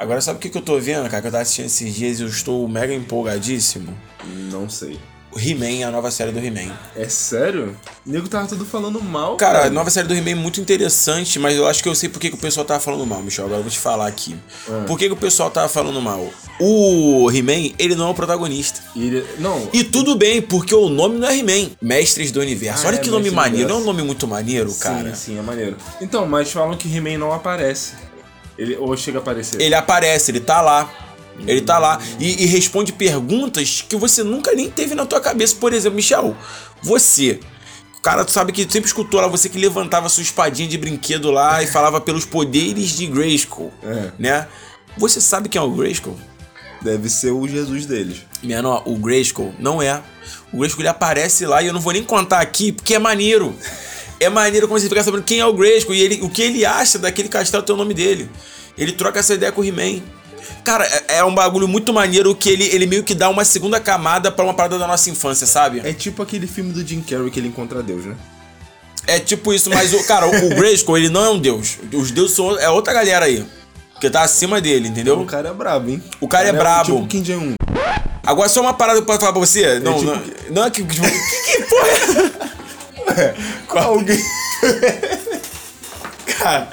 Agora sabe o que, que eu tô vendo, cara? Que eu tava assistindo esses dias e eu estou mega empolgadíssimo. Não sei. O He-Man, a nova série do He-Man. É sério? O nego tava tudo falando mal. Cara, a nova série do He-Man é muito interessante, mas eu acho que eu sei por que, que o pessoal tava falando mal, Michel. Agora eu vou te falar aqui. Ah. Por que, que o pessoal tava falando mal? O He-Man, ele não é o protagonista. Ele- Não. E tudo bem, porque o nome não é He-Man. Mestres do Universo. Ah, Olha é, que nome maneiro. Não é um nome muito maneiro, cara? Sim, sim, é maneiro. Então, mas falam que He-Man não aparece. Ele ou chega a aparecer. Ele aparece, ele tá lá. Ele tá lá e, e responde perguntas que você nunca nem teve na tua cabeça. Por exemplo, Michel, você. O cara, tu sabe que sempre escutou lá você que levantava sua espadinha de brinquedo lá e falava pelos poderes de Grayskull, É. né? Você sabe quem é o Grayskull? Deve ser o Jesus deles. Menor, o Grayskull não é. O Grayskull ele aparece lá e eu não vou nem contar aqui porque é maneiro. É maneiro como você ficar sabendo quem é o Grayskull e ele, o que ele acha daquele castelo tem o nome dele. Ele troca essa ideia com o He-Man. Cara, é, é um bagulho muito maneiro que ele, ele meio que dá uma segunda camada pra uma parada da nossa infância, sabe? É tipo aquele filme do Jim Carrey que ele encontra Deus, né? É tipo isso, mas o cara, o, o Grayskull, ele não é um deus. Os deuses são é outra galera aí. Que tá acima dele, entendeu? O cara é brabo, hein? O cara é brabo. Tipo Kim Jong-un. Agora só uma parada que eu posso falar pra você. Não, tipo não, não é que. Que, que porra é? Alguém. Cara,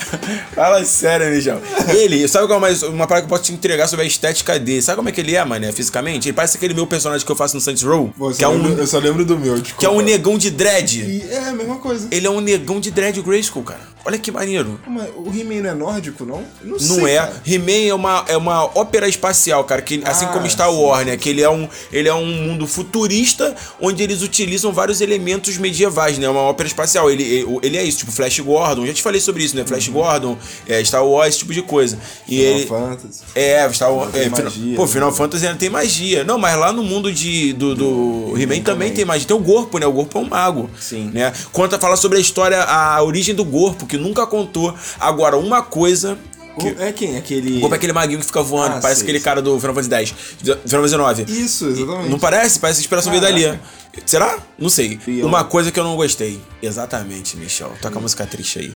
fala sério, Michel. Ele, sabe qual é mais uma parada que eu posso te entregar sobre a estética dele? Sabe como é que ele é, mano, fisicamente? Ele parece aquele meu personagem que eu faço no Saints Row, Pô, que é, só lembro- um, Eu só lembro do meu, desculpa. que é um negão de dread. E é a mesma coisa. Ele é um negão de dread Grayskull, cara. Olha que maneiro. Mas o He-Man não é nórdico, não? Eu Não sei, é. cara. He-Man é uma, é uma ópera espacial, cara. Que, assim Ah, como Star sim, Wars, né? Que ele é, um, ele é um mundo futurista onde eles utilizam vários elementos medievais, né? É uma ópera espacial. Ele, ele, ele é isso, tipo Flash Gordon. Já te falei sobre isso, né? Flash Gordon, é, Star Wars, esse tipo de coisa. E Final ele. Fantasy. É, Star Wars. É, Final- magia, pô, né? Final Fantasy ainda tem magia. Não, mas lá no mundo de, do, do He-Man também tem magia. Tem o Gorpo, né? O Gorpo é um mago. Sim. Né? Conta, fala sobre a história, a origem do Gorpo, que nunca contou. Agora, uma coisa. Que, É quem? Aquele. o Gorpo é aquele maguinho que fica voando, Ah, parece sei, aquele sei. cara do Final Fantasy X, Final Fantasy 9. Isso, exatamente. Não parece? Parece a inspiração veio dali. Será? Não sei. Uma coisa que eu não gostei. Exatamente, Michel. Toca a música triste aí.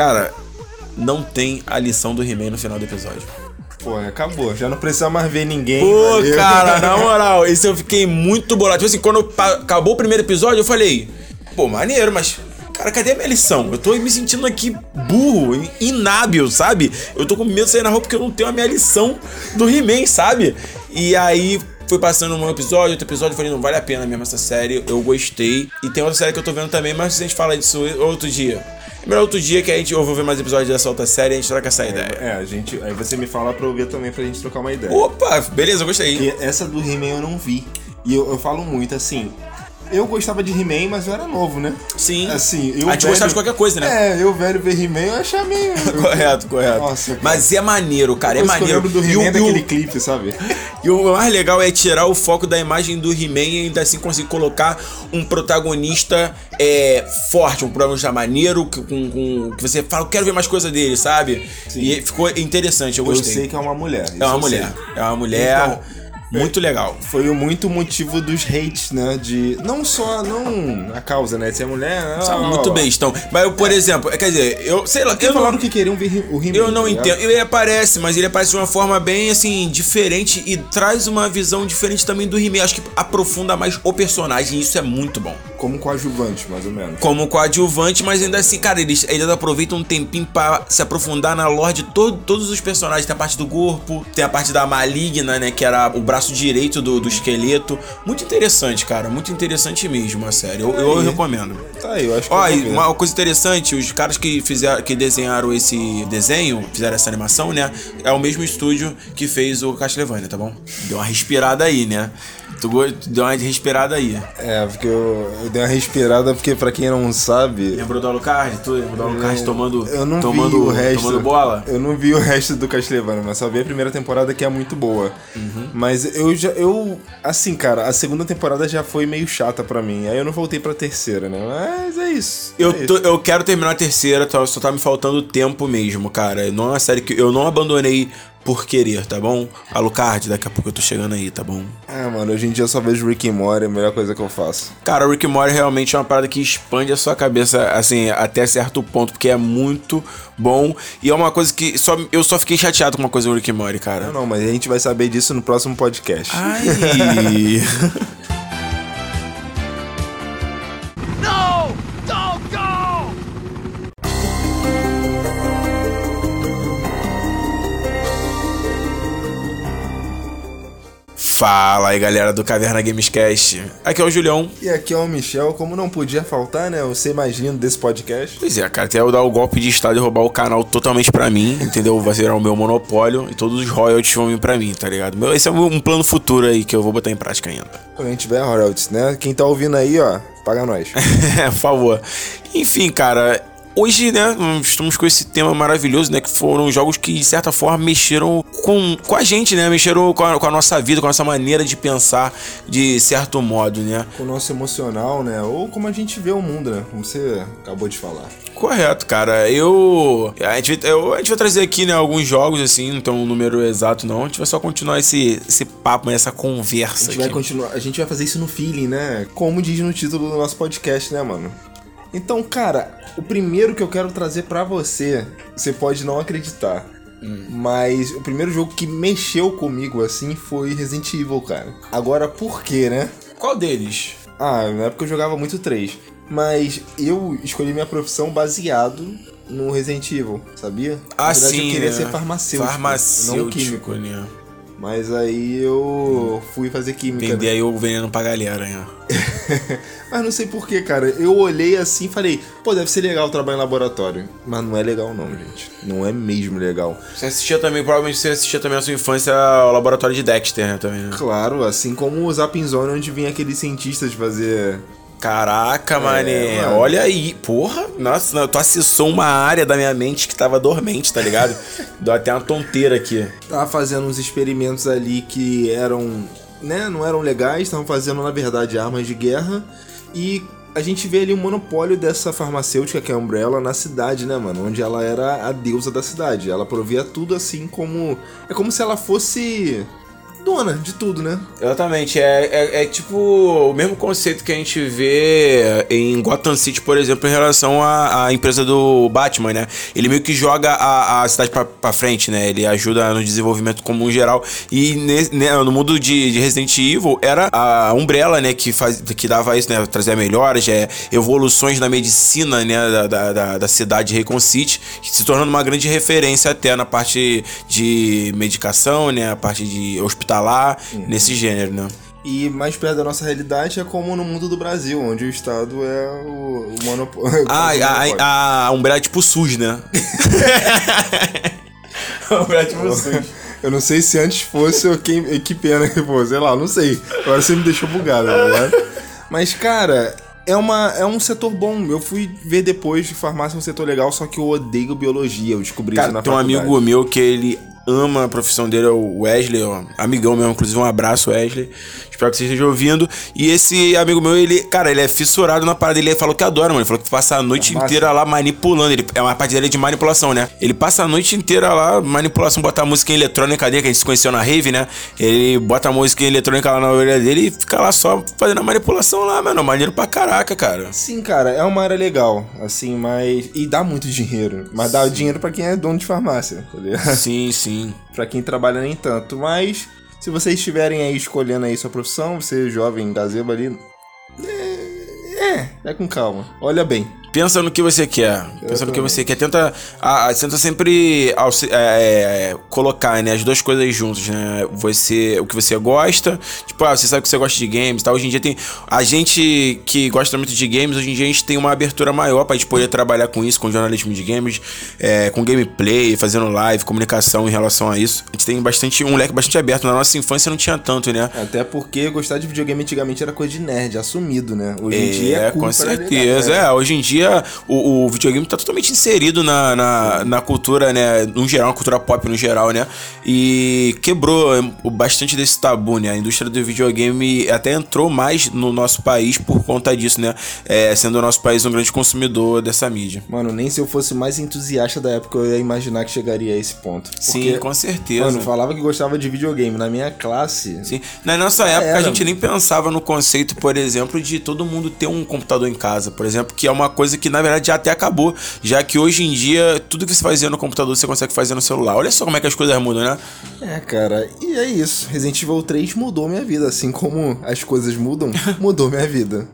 Cara, não tem a lição do He-Man no final do episódio. Pô, acabou. Já não precisa mais ver ninguém. Pô, valeu. cara, na moral, esse eu fiquei muito bolado. Tipo assim, quando acabou o primeiro episódio, eu falei, pô, maneiro, mas. Cara, cadê a minha lição? Eu tô me sentindo aqui burro, in- inábil, sabe? Eu tô com medo de sair na rua porque eu não tenho a minha lição do He-Man, sabe? E aí foi passando um episódio, outro episódio, eu falei, não vale a pena mesmo essa série, eu gostei. E tem outra série que eu tô vendo também, mas a gente fala disso outro dia. É melhor outro dia que a gente ver mais episódios dessa outra série e a gente troca essa ideia. É, a gente. Aí você me fala pra eu ver também pra gente trocar uma ideia. Opa, beleza, eu gostei. E essa do He-Man eu não vi. E eu, eu falo muito assim. Eu gostava de He-Man, mas eu era novo, né? Sim. Assim, eu. A gente gostava de qualquer coisa, né? É, eu velho ver He-Man, eu achava meio. Correto, correto. Nossa, cara. Mas é maneiro, cara, é Depois que maneiro. Eu lembro do He-Man o- daquele clipe, sabe? E o mais legal é tirar o foco da imagem do He-Man e ainda assim conseguir colocar um protagonista é, forte, um protagonista maneiro, que, com, com- que você fala, eu quero ver mais coisa dele, sabe? E ficou interessante, eu Eu gostei. sei que é uma mulher. isso é uma eu mulher. É uma mulher Então, muito legal. Foi o muito motivo dos hates, né? De. Não só. Não a causa, né? Se é mulher. Sabe, blá, muito blá. bestão. Mas eu, por exemplo, quer dizer, eu sei lá, eu não, falaram que queriam ver o He-Man. Eu não tá entendo. Ele aparece, mas ele aparece de uma forma bem assim, diferente e traz uma visão diferente também do He-Man. Acho que aprofunda mais o personagem e isso é muito bom. Como coadjuvante, mais ou menos. Como coadjuvante, mas ainda assim, cara, eles, eles aproveitam um tempinho pra se aprofundar na lore de todo- todos os personagens. Tem a parte do corpo, tem a parte da maligna, né? Que era o braço direito do, do esqueleto. Muito interessante, cara. Muito interessante mesmo a série. Eu, eu Aí. recomendo. Tá aí, eu acho que. Ó, eu uma coisa interessante, os caras que fizeram, que desenharam esse desenho, fizeram essa animação, né? É o mesmo estúdio que fez o Castlevania, tá bom? Deu uma respirada aí, né? Tu deu uma respirada aí. É, porque eu, eu dei uma respirada, porque pra quem não sabe. Lembrou do Alucard? Tu lembrou do Alucard tomando, Eu não tomando, vi o resto. tomando bola? Eu não vi o resto do Castlevania, mas só vi a primeira temporada que é muito boa. Uhum. Mas eu já. Eu. Assim, cara, a segunda temporada já foi meio chata pra mim. Aí eu não voltei pra terceira, né? Mas é isso. é Eu, isso. tô- eu quero terminar a terceira, tá- só tá me faltando tempo mesmo, cara. Não é uma série que eu não abandonei por querer, tá bom? Alucard, daqui a pouco eu tô chegando aí, tá bom? Ah, mano, hoje em dia eu só vejo Rick and Morty, é a melhor coisa que eu faço. Cara, o Rick and Morty realmente é uma parada que expande a sua cabeça, assim, até certo ponto, porque é muito bom. E é uma coisa que só, eu só fiquei chateado com uma coisa do Rick and Morty, cara. Não, não, mas a gente vai saber disso no próximo podcast. Ai... Fala aí, galera do Caverna Gamescast. Aqui é o Julião. E aqui é o Michel, como não podia faltar, né? O ser mais lindo desse podcast. Pois é, cara, até eu dar o golpe de estado e roubar o canal totalmente pra mim, entendeu? Vai ser o meu monopólio e todos os royalties vão vir pra mim, tá ligado? Meu, esse é um plano futuro aí que eu vou botar em prática ainda. Quando a gente tiver royalties, né? Quem tá ouvindo aí, ó, paga nós. Por favor. Enfim, cara, hoje, né, estamos com esse tema maravilhoso, né, que foram jogos que, de certa forma, mexeram com, com a gente, né, mexeram com a, com a nossa vida, com a nossa maneira de pensar, de certo modo, né. Com o nosso emocional, né? Ou como a gente vê o mundo, né? Como você acabou de falar. Correto, cara. Eu. A gente, eu, a gente vai trazer aqui, né, alguns jogos, assim, não tem um número exato, não. A gente vai só continuar esse, esse papo, né, essa A conversa gente aqui. vai continuar, a gente vai fazer isso no feeling, né? Como diz no título do nosso podcast, né, mano? Então, cara, o primeiro que eu quero trazer pra você, você pode não acreditar, mas o primeiro jogo que mexeu comigo assim foi Resident Evil, cara. Agora, por quê, né? Qual deles? Ah, na época eu jogava muito 3, mas eu escolhi minha profissão baseado no Resident Evil, sabia? Ah, verdade, sim. eu queria né? ser farmacêutico, Farmacêutico, não químico. né? Mas aí eu fui fazer química. né? Vender aí o veneno pra galera, né? Mas não sei porquê, cara. Eu olhei assim e falei, pô, deve ser legal trabalhar em laboratório. Mas não é legal não, gente. Não é mesmo legal. Você assistia também, provavelmente você assistia também na sua infância ao laboratório de Dexter, né? Também, né? Claro, assim como o Zapping Zone, onde vinha aqueles cientistas fazer... Caraca, mané. mano. Olha aí. Porra, nossa, não, tu acessou uma área da minha mente que tava dormente, tá ligado? Deu até uma tonteira aqui. Tava fazendo uns experimentos ali que eram... Né, não eram legais, estavam fazendo, na verdade, armas de guerra. E a gente vê ali o monopólio dessa farmacêutica, que é a Umbrella, na cidade, né, mano? Onde ela era a deusa da cidade. Ela provia tudo assim como... É como se ela fosse dona de tudo, né? Exatamente, é, é, é tipo o mesmo conceito que a gente vê em Gotham City, por exemplo, em relação à, à empresa do Batman, né? Ele meio que joga a, a cidade pra, pra frente, né? Ele ajuda no desenvolvimento comum geral. E ne- no mundo de, de Resident Evil era a Umbrella, né? Que, faz, que dava isso, né? Trazia melhoras, é, evoluções na medicina, né? Da, da, da, da cidade de Raycon City, se tornando uma grande referência até na parte de medicação, né? A parte de hospitalar, nesse gênero, né? E mais perto da nossa realidade é como no mundo do Brasil, onde o Estado é o, o monopólio. Ah, a, a, a Umbrella é tipo SUS, né? a Umbrella é tipo SUS. Eu não sei se antes fosse ou quem, que pena que fosse, sei lá, não sei. Agora você me deixou bugado, tá ligado? Mas, cara, é, uma, é um setor bom. Eu fui ver depois de farmácia um setor legal, só que eu odeio biologia. Eu descobri isso Cara, na tem um faculdade. amigo meu que ele ama a profissão dele, é o Wesley, ó, amigão mesmo, inclusive um abraço, Wesley. Espero que você esteja ouvindo. E esse amigo meu, ele, cara, ele é fissurado na parada. Ele falou que adora, mano. Ele falou que passa a noite Farmácia. inteira lá manipulando. Ele, é uma parte dele de manipulação, né? Ele passa a noite inteira lá, manipulação, bota a música em eletrônica dele, que a gente se conheceu na Rave, né? Ele bota a música em eletrônica lá na orelha dele e fica lá só fazendo a manipulação lá, mano. Maneiro pra caraca, cara. Sim, cara, é uma área legal, assim, mas. E dá muito dinheiro. Mas dá dinheiro pra quem é dono de farmácia, tá ligado? Sim, sim. pra quem trabalha nem tanto. Mas se vocês estiverem aí escolhendo aí sua profissão, você jovem gazebo ali. É, é, é com calma. Olha bem. Pensa no que você quer. Pensa no que você quer. Tenta, a, a- tenta sempre é, é, colocar né, as duas coisas juntas, né? Você, o que você gosta. Tipo, ah, você sabe que você gosta de games e tal. Hoje em dia tem. A gente que gosta muito de games, hoje em dia a gente tem uma abertura maior pra gente poder trabalhar com isso, com jornalismo de games, é, com gameplay, fazendo live, comunicação em relação a isso. A gente tem bastante, um leque bastante aberto. Na nossa infância não tinha tanto, né? Até porque gostar de videogame antigamente era coisa de nerd, assumido, né? Hoje em dia é É, cool com certeza. negar, né? É, hoje em dia dia o, o videogame tá totalmente inserido na, na, na, cultura, né? No geral, na cultura pop no geral, né? E quebrou bastante desse tabu, né? A indústria do videogame até entrou mais no nosso país por conta disso, né? É, sendo o nosso país um grande consumidor dessa mídia. Mano, nem se eu fosse mais entusiasta da época eu ia imaginar que chegaria a esse ponto. Porque, Sim, com certeza. Mano, falava que gostava de videogame. Na minha classe. Sim. Na nossa época, era. a gente nem pensava no conceito, por exemplo, de todo mundo ter um computador em casa, por exemplo, que é uma coisa que na verdade já até acabou, já que hoje em dia tudo que você fazia no computador você consegue fazer no celular. Olha só como é que as coisas mudam, né? É, cara, e é isso. Resident Evil 3 mudou minha vida, assim como as coisas mudam, mudou minha vida.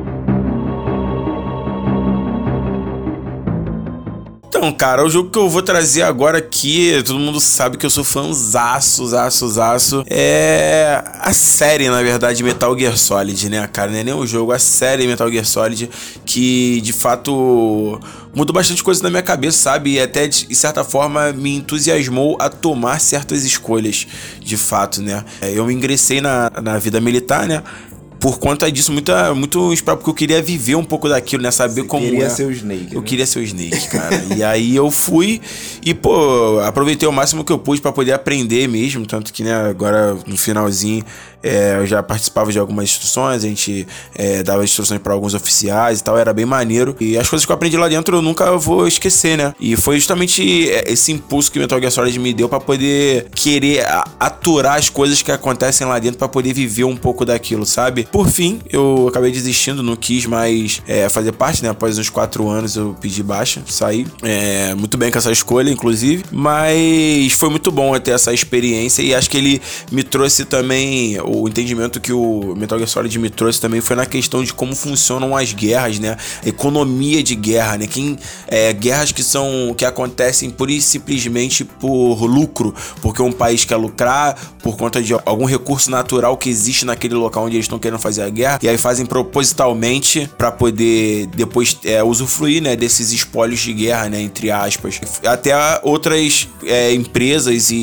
Então, cara, o jogo que eu vou trazer agora aqui, todo mundo sabe que eu sou fãzaço, zaço, zaço. É a série, na verdade, Metal Gear Solid, né, cara? Não é nem o jogo, a série Metal Gear Solid, que de fato mudou bastante coisa na minha cabeça, sabe? E até, de certa forma, me entusiasmou a tomar certas escolhas, de fato, né? É, eu ingressei na, na vida militar, né? Por conta disso, muita, muito esperado, porque eu queria viver um pouco daquilo, né? Saber Você como. Eu queria é. ser o Snake. Eu né? queria ser o Snake, cara. e aí eu fui e, pô, aproveitei o máximo que eu pude para poder aprender mesmo. Tanto que, né, agora no finalzinho é, eu já participava de algumas instruções, a gente é, dava instruções para alguns oficiais e tal, era bem maneiro. E as coisas que eu aprendi lá dentro eu nunca vou esquecer, né? E foi justamente é, esse impulso que Metal Gear Solid me deu para poder querer aturar as coisas que acontecem lá dentro para poder viver um pouco daquilo, sabe? Por fim, eu acabei desistindo, não quis mais é, fazer parte, né? Após uns quatro anos eu pedi baixa, saí. É, muito bem com essa escolha, inclusive. Mas foi muito bom ter essa experiência e acho que ele me trouxe também o entendimento que o Metal Gear Solid me trouxe também foi na questão de como funcionam as guerras, né? A economia de guerra, né? Quem, é, guerras que são que acontecem pura e simplesmente por lucro, porque um país quer lucrar por conta de algum recurso natural que existe naquele local onde eles estão querendo fazer a guerra e aí fazem propositalmente para poder depois é, usufruir, né? Desses espólios de guerra, né? Entre aspas. Até outras é, empresas e,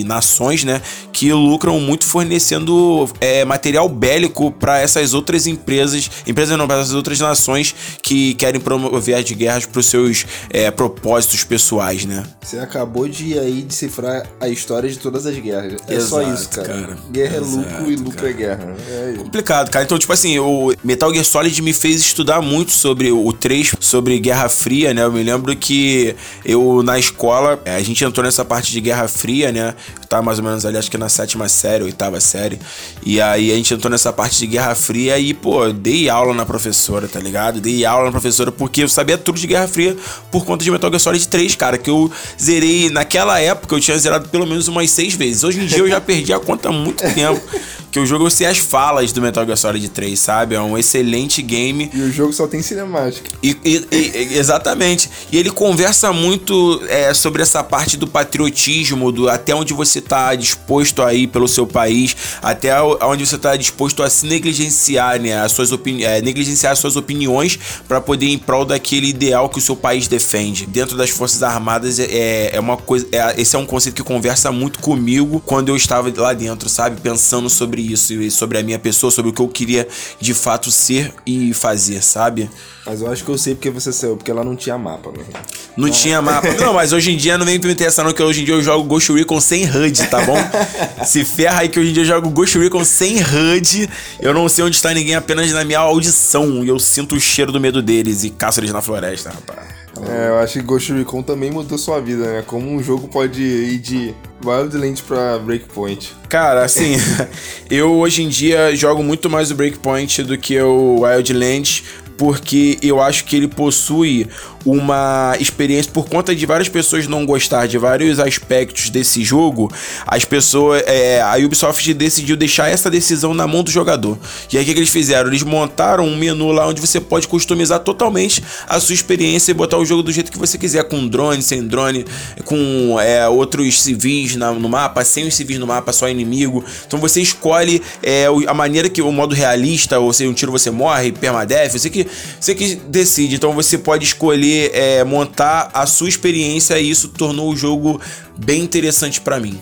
e nações, né? Que lucram muito fornecendo é, material bélico para essas outras empresas, empresas não, para essas outras nações que querem promover as guerras para os seus é, propósitos pessoais, né? Você acabou de aí decifrar a história de todas as guerras. É Exato, só isso, cara. cara. Guerra Exato, é lucro e lucro cara. é guerra. É Complicado, cara. Então, tipo assim, o Metal Gear Solid me fez estudar muito sobre o 3, sobre Guerra Fria, né? Eu me lembro que eu, na escola, a gente entrou nessa parte de Guerra Fria, né? Eu tava mais ou menos ali, acho que na sétima série, oitava série. E aí a gente entrou nessa parte de Guerra Fria e, pô, dei aula na professora, tá ligado? Dei aula na professora porque eu sabia tudo de Guerra Fria por conta de Metal Gear Solid 3, cara, que eu zerei naquela época, eu tinha zerado pelo menos umas seis vezes. Hoje em dia eu já perdi a conta há muito tempo. que o jogo sei as falas do Metal Gear Solid 3, sabe? É um excelente game. E o jogo só tem cinemática. E, e, e, exatamente. E ele conversa muito é, sobre essa parte do patriotismo, do até onde você tá disposto a ir pelo seu país, até onde você tá disposto a se negligenciar, né? As suas opini é, negligenciar as suas opiniões para poder ir em prol daquele ideal que o seu país defende. Dentro das Forças Armadas é, é uma coisa. É, esse é um conceito que conversa muito comigo quando eu estava lá dentro, sabe? Pensando sobre sobre isso e sobre a minha pessoa, sobre o que eu queria de fato ser e fazer, sabe? Mas eu acho que eu sei porque você saiu, porque ela não tinha mapa, né? Não ah. tinha mapa. Não, mas hoje em dia não vem me essa não, que hoje em dia eu jogo Ghost Recon sem HUD, tá bom? Se ferra aí que hoje em dia eu jogo Ghost Recon sem HUD. Eu não sei onde está ninguém, apenas na minha audição. E eu sinto o cheiro do medo deles e caço eles na floresta, rapaz. É, eu acho que Ghost Recon também mudou sua vida, né? Como um jogo pode ir de Wildlands pra Breakpoint. Cara, assim, eu hoje em dia jogo muito mais o Breakpoint do que o Wildlands, porque eu acho que ele possui uma experiência por conta de várias pessoas não gostar de vários aspectos desse jogo, as pessoas, é, a Ubisoft decidiu deixar essa decisão na mão do jogador. E aí o que, eles fizeram? Eles montaram um menu lá onde você pode customizar totalmente a sua experiência e botar o jogo do jeito que você quiser, com drone, sem drone, com é, outros civis na, no mapa, sem os civis no mapa, só inimigo. Então você escolhe é, a maneira que o modo realista, ou seja, um tiro você morre, permadeath, você que, você que decide. Então você pode escolher é, montar a sua experiência e isso tornou o jogo bem interessante para mim.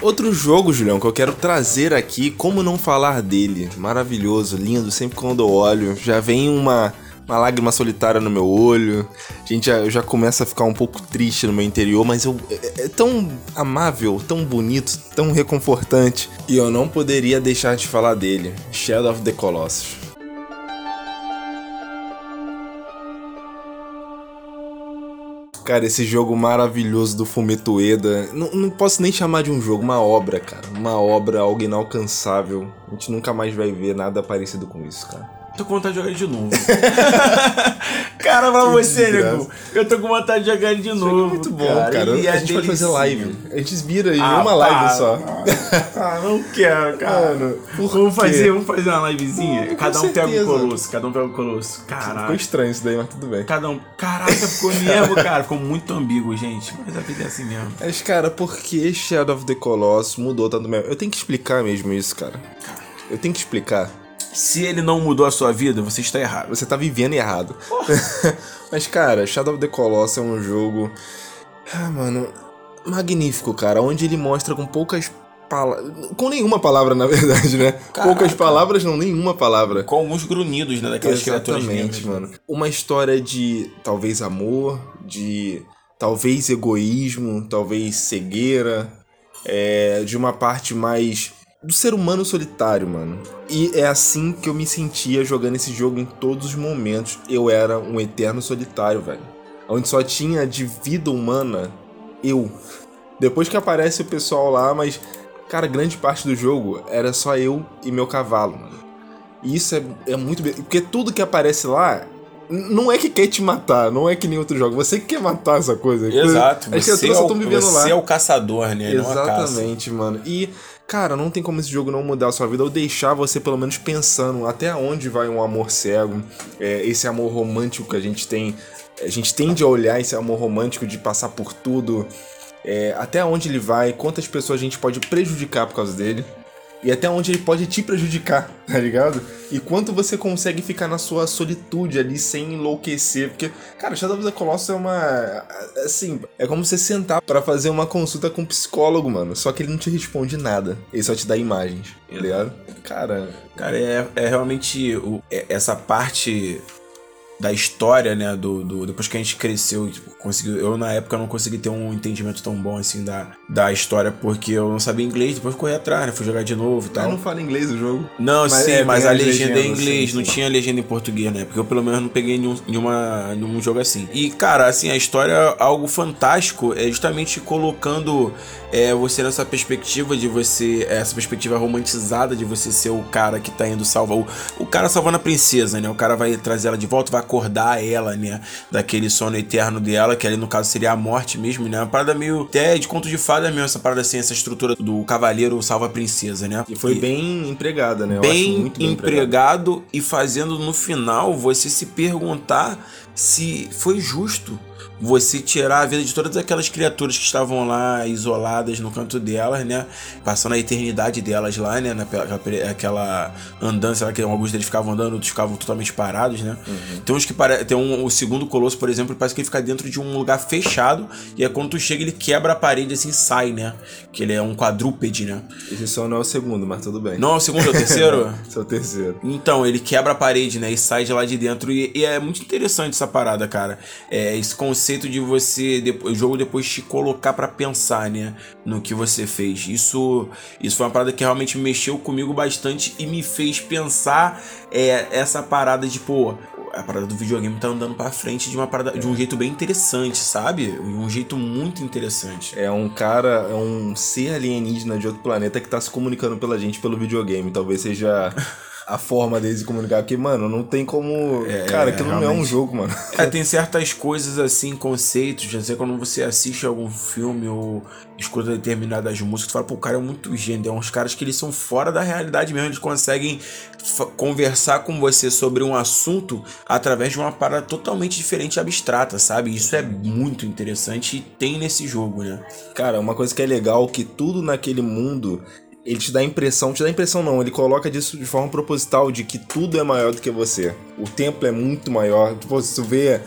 Outro jogo, Julião, que eu quero trazer aqui, como não falar dele? Maravilhoso, lindo, sempre quando eu olho, já vem uma, uma lágrima solitária no meu olho. Gente, já, eu já começo a ficar um pouco triste no meu interior, mas eu, é, é tão amável, tão bonito, tão reconfortante. E eu não poderia deixar de falar dele, Shadow of the Colossus. Cara, esse jogo maravilhoso do Fumeto Ueda, não, não posso nem chamar de um jogo, uma obra, cara. Uma obra, algo inalcançável. A gente nunca mais vai ver nada parecido com isso, cara. Tô com vontade de jogar de novo. cara, pra você, nego. Eu tô com vontade de jogar de novo. é muito bom, cara. E a é gente pode fazer live. A gente vira em Ah, uma live só. Ah, não quero, cara. Mano, vamos quê? fazer, vamos fazer uma livezinha. Com Cada um pega o certeza. colosso, cada um pega o colosso. Ficou Caralho. estranho isso daí, mas tudo bem. Cada um. Caraca, ficou mesmo, cara. Ficou muito ambíguo, gente. Mas a vida é assim mesmo. Mas, cara, por que Shadow of the Colossus mudou tanto mesmo? Eu tenho que explicar mesmo isso, cara. Eu tenho que explicar. Se ele não mudou a sua vida, você está errado. Você tá vivendo errado. Mas, cara, Shadow of the Colossus é um jogo. Ah, mano. Magnífico, cara. Onde ele mostra com poucas palavras. Com nenhuma palavra, na verdade, né? Poucas palavras, não, nenhuma palavra. Com alguns grunhidos, né? Daquelas criaturas Exatamente, negras. mano. Uma história de talvez amor, de talvez egoísmo, talvez cegueira, é, de uma parte mais do ser humano solitário, mano. E é assim que eu me sentia jogando esse jogo em todos os momentos. Eu era um eterno solitário, velho. Onde só tinha de vida humana eu. Depois que aparece o pessoal lá, mas, cara, grande parte do jogo era só eu e meu cavalo, mano. E isso é, é muito. Porque tudo que aparece lá não é que quer te matar, não é que nem outro jogo. Você que quer matar essa coisa. Exato. Você, é criaturas só o, você é o caçador, né? Exatamente, mano. E, cara, não tem como esse jogo não mudar a sua vida ou deixar você pelo menos pensando até onde vai um amor cego, é, esse amor romântico que a gente tem. A gente tende a olhar esse amor romântico de passar por tudo, é, até onde ele vai, quantas pessoas a gente pode prejudicar por causa dele. E até onde ele pode te prejudicar, tá ligado? E quanto você consegue ficar na sua solitude ali sem enlouquecer. Porque, cara, Shadow of the Colossus é uma. Assim, é como você sentar pra fazer uma consulta com um psicólogo, mano. Só que ele não te responde nada. Ele só te dá imagens, tá ligado? Cara, Cara, é, é realmente o- é- essa parte da história, né? Do, do- depois que a gente cresceu, tipo, conseguiu. Eu na época não consegui ter um entendimento tão bom assim da, da história, porque eu não sabia inglês, depois corri atrás, né? Fui jogar de novo e tal. não fala inglês o jogo. Não, Mas sim, é, mas a as legenda é em inglês, sim, não sim. tinha legenda em português, né? Porque eu pelo menos não peguei nenhum, nenhuma, nenhum jogo assim. E, cara, assim, a história é algo fantástico, é justamente colocando é, você nessa perspectiva de você, essa perspectiva romantizada de você ser o cara que tá indo salvar, o, o cara salvando a princesa, né? O cara vai trazer ela de volta, vai acordar ela, né? Daquele sono eterno dela, que ali no caso seria a morte mesmo, né? Uma parada meio até de conto de fada mesmo, essa parada assim, essa estrutura do cavaleiro salva a princesa, né? E foi bem empregada, né? Eu bem, bem empregado e fazendo no final você se perguntar se foi justo você tirar a vida de todas aquelas criaturas que estavam lá isoladas no canto delas, né? Passando a eternidade delas lá, né? Naquela aquela andança lá que alguns deles ficavam andando, outros ficavam totalmente parados, né? Tem uns que pare... tem um o segundo colosso, por exemplo, parece que ele fica dentro de um lugar fechado e aí quando tu chega ele quebra a parede assim, e sai, né? Que ele é um quadrúpede, né? Esse só não é o segundo, mas tudo bem. Não, é o segundo ou o terceiro? Esse é o terceiro. Então, ele quebra a parede, né? E sai de lá de dentro. E, e é muito interessante essa parada, cara. É esse conceito de você, depois, o jogo depois te colocar pra pensar, né? No que você fez. Isso, isso foi uma parada que realmente mexeu comigo bastante e me fez pensar é, essa parada de, pô. A parada do videogame tá andando pra frente de uma parada, de um jeito bem interessante, sabe? De um jeito muito interessante. É um cara, é um ser alienígena de outro planeta que tá se comunicando pela gente pelo videogame. Talvez seja a forma deles de comunicar. Porque, mano, não tem como. cara, aquilo não é um realmente. jogo, mano. É, tem certas coisas assim, conceitos, já sei quando você assiste algum filme ou escuta determinadas músicas, tu fala, pô, o cara é muito gênio, é uns caras que eles são fora da realidade mesmo, eles conseguem conversar com você sobre um assunto através de uma parada totalmente diferente e abstrata, sabe? Isso é muito interessante e tem nesse jogo, né? Cara, uma coisa que é legal que tudo naquele mundo ele te dá a impressão, te dá a impressão não, ele coloca disso de forma proposital de que tudo é maior do que você. O templo é muito maior. Tipo, se tu vê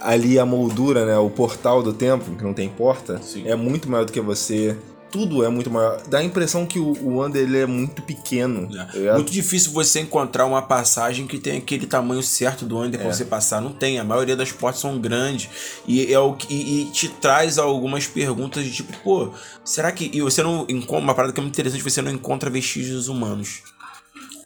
ali a moldura, né, o portal do templo, que não tem porta, Sim. é muito maior do que você. Tudo é muito maior. Dá a impressão que o, o Wander ele é muito pequeno. tá É. ligado? Muito difícil você encontrar uma passagem que tem aquele tamanho certo do Under pra você passar. Não tem. A maioria das portas são grandes. E, é o que, e, e te traz algumas perguntas de tipo, pô, será que. E você não encontra. Uma parada que é muito interessante, você não encontra vestígios humanos.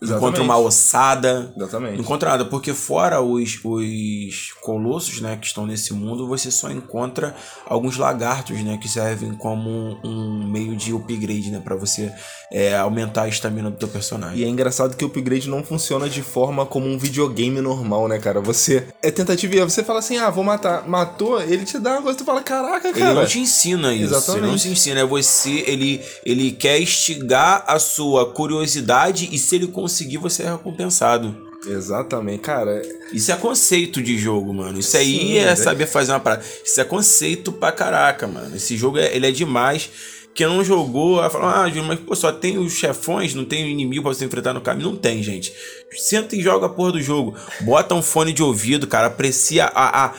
Exatamente. Encontra uma ossada. Exatamente. Não encontra nada, porque fora os, os colossos, né, que estão nesse mundo, você só encontra alguns lagartos, né, que servem como um meio de upgrade, né, para você é, aumentar a estamina do teu personagem. E é engraçado que o upgrade não funciona de forma como um videogame normal, né, cara? Você. É tentativa e. Você fala assim, ah, vou matar. Matou, ele te dá uma coisa, tu fala, caraca, Ele cara. não te ensina isso. Exatamente. Ele não te ensina. É você. Ele, ele quer instigar a sua curiosidade e se ele conseguir, você é recompensado. Exatamente, cara. Isso é conceito de jogo, mano. Isso aí Sim, é né? saber fazer uma parada. Isso é conceito pra caraca, mano. Esse jogo é, ele é demais. Quem não jogou, vai falar, ah, Júlio, mas pô, só tem os chefões, não tem inimigo pra você enfrentar no caminho. Não tem, gente. Senta e joga a porra do jogo. Bota um fone de ouvido, cara. Aprecia a, a,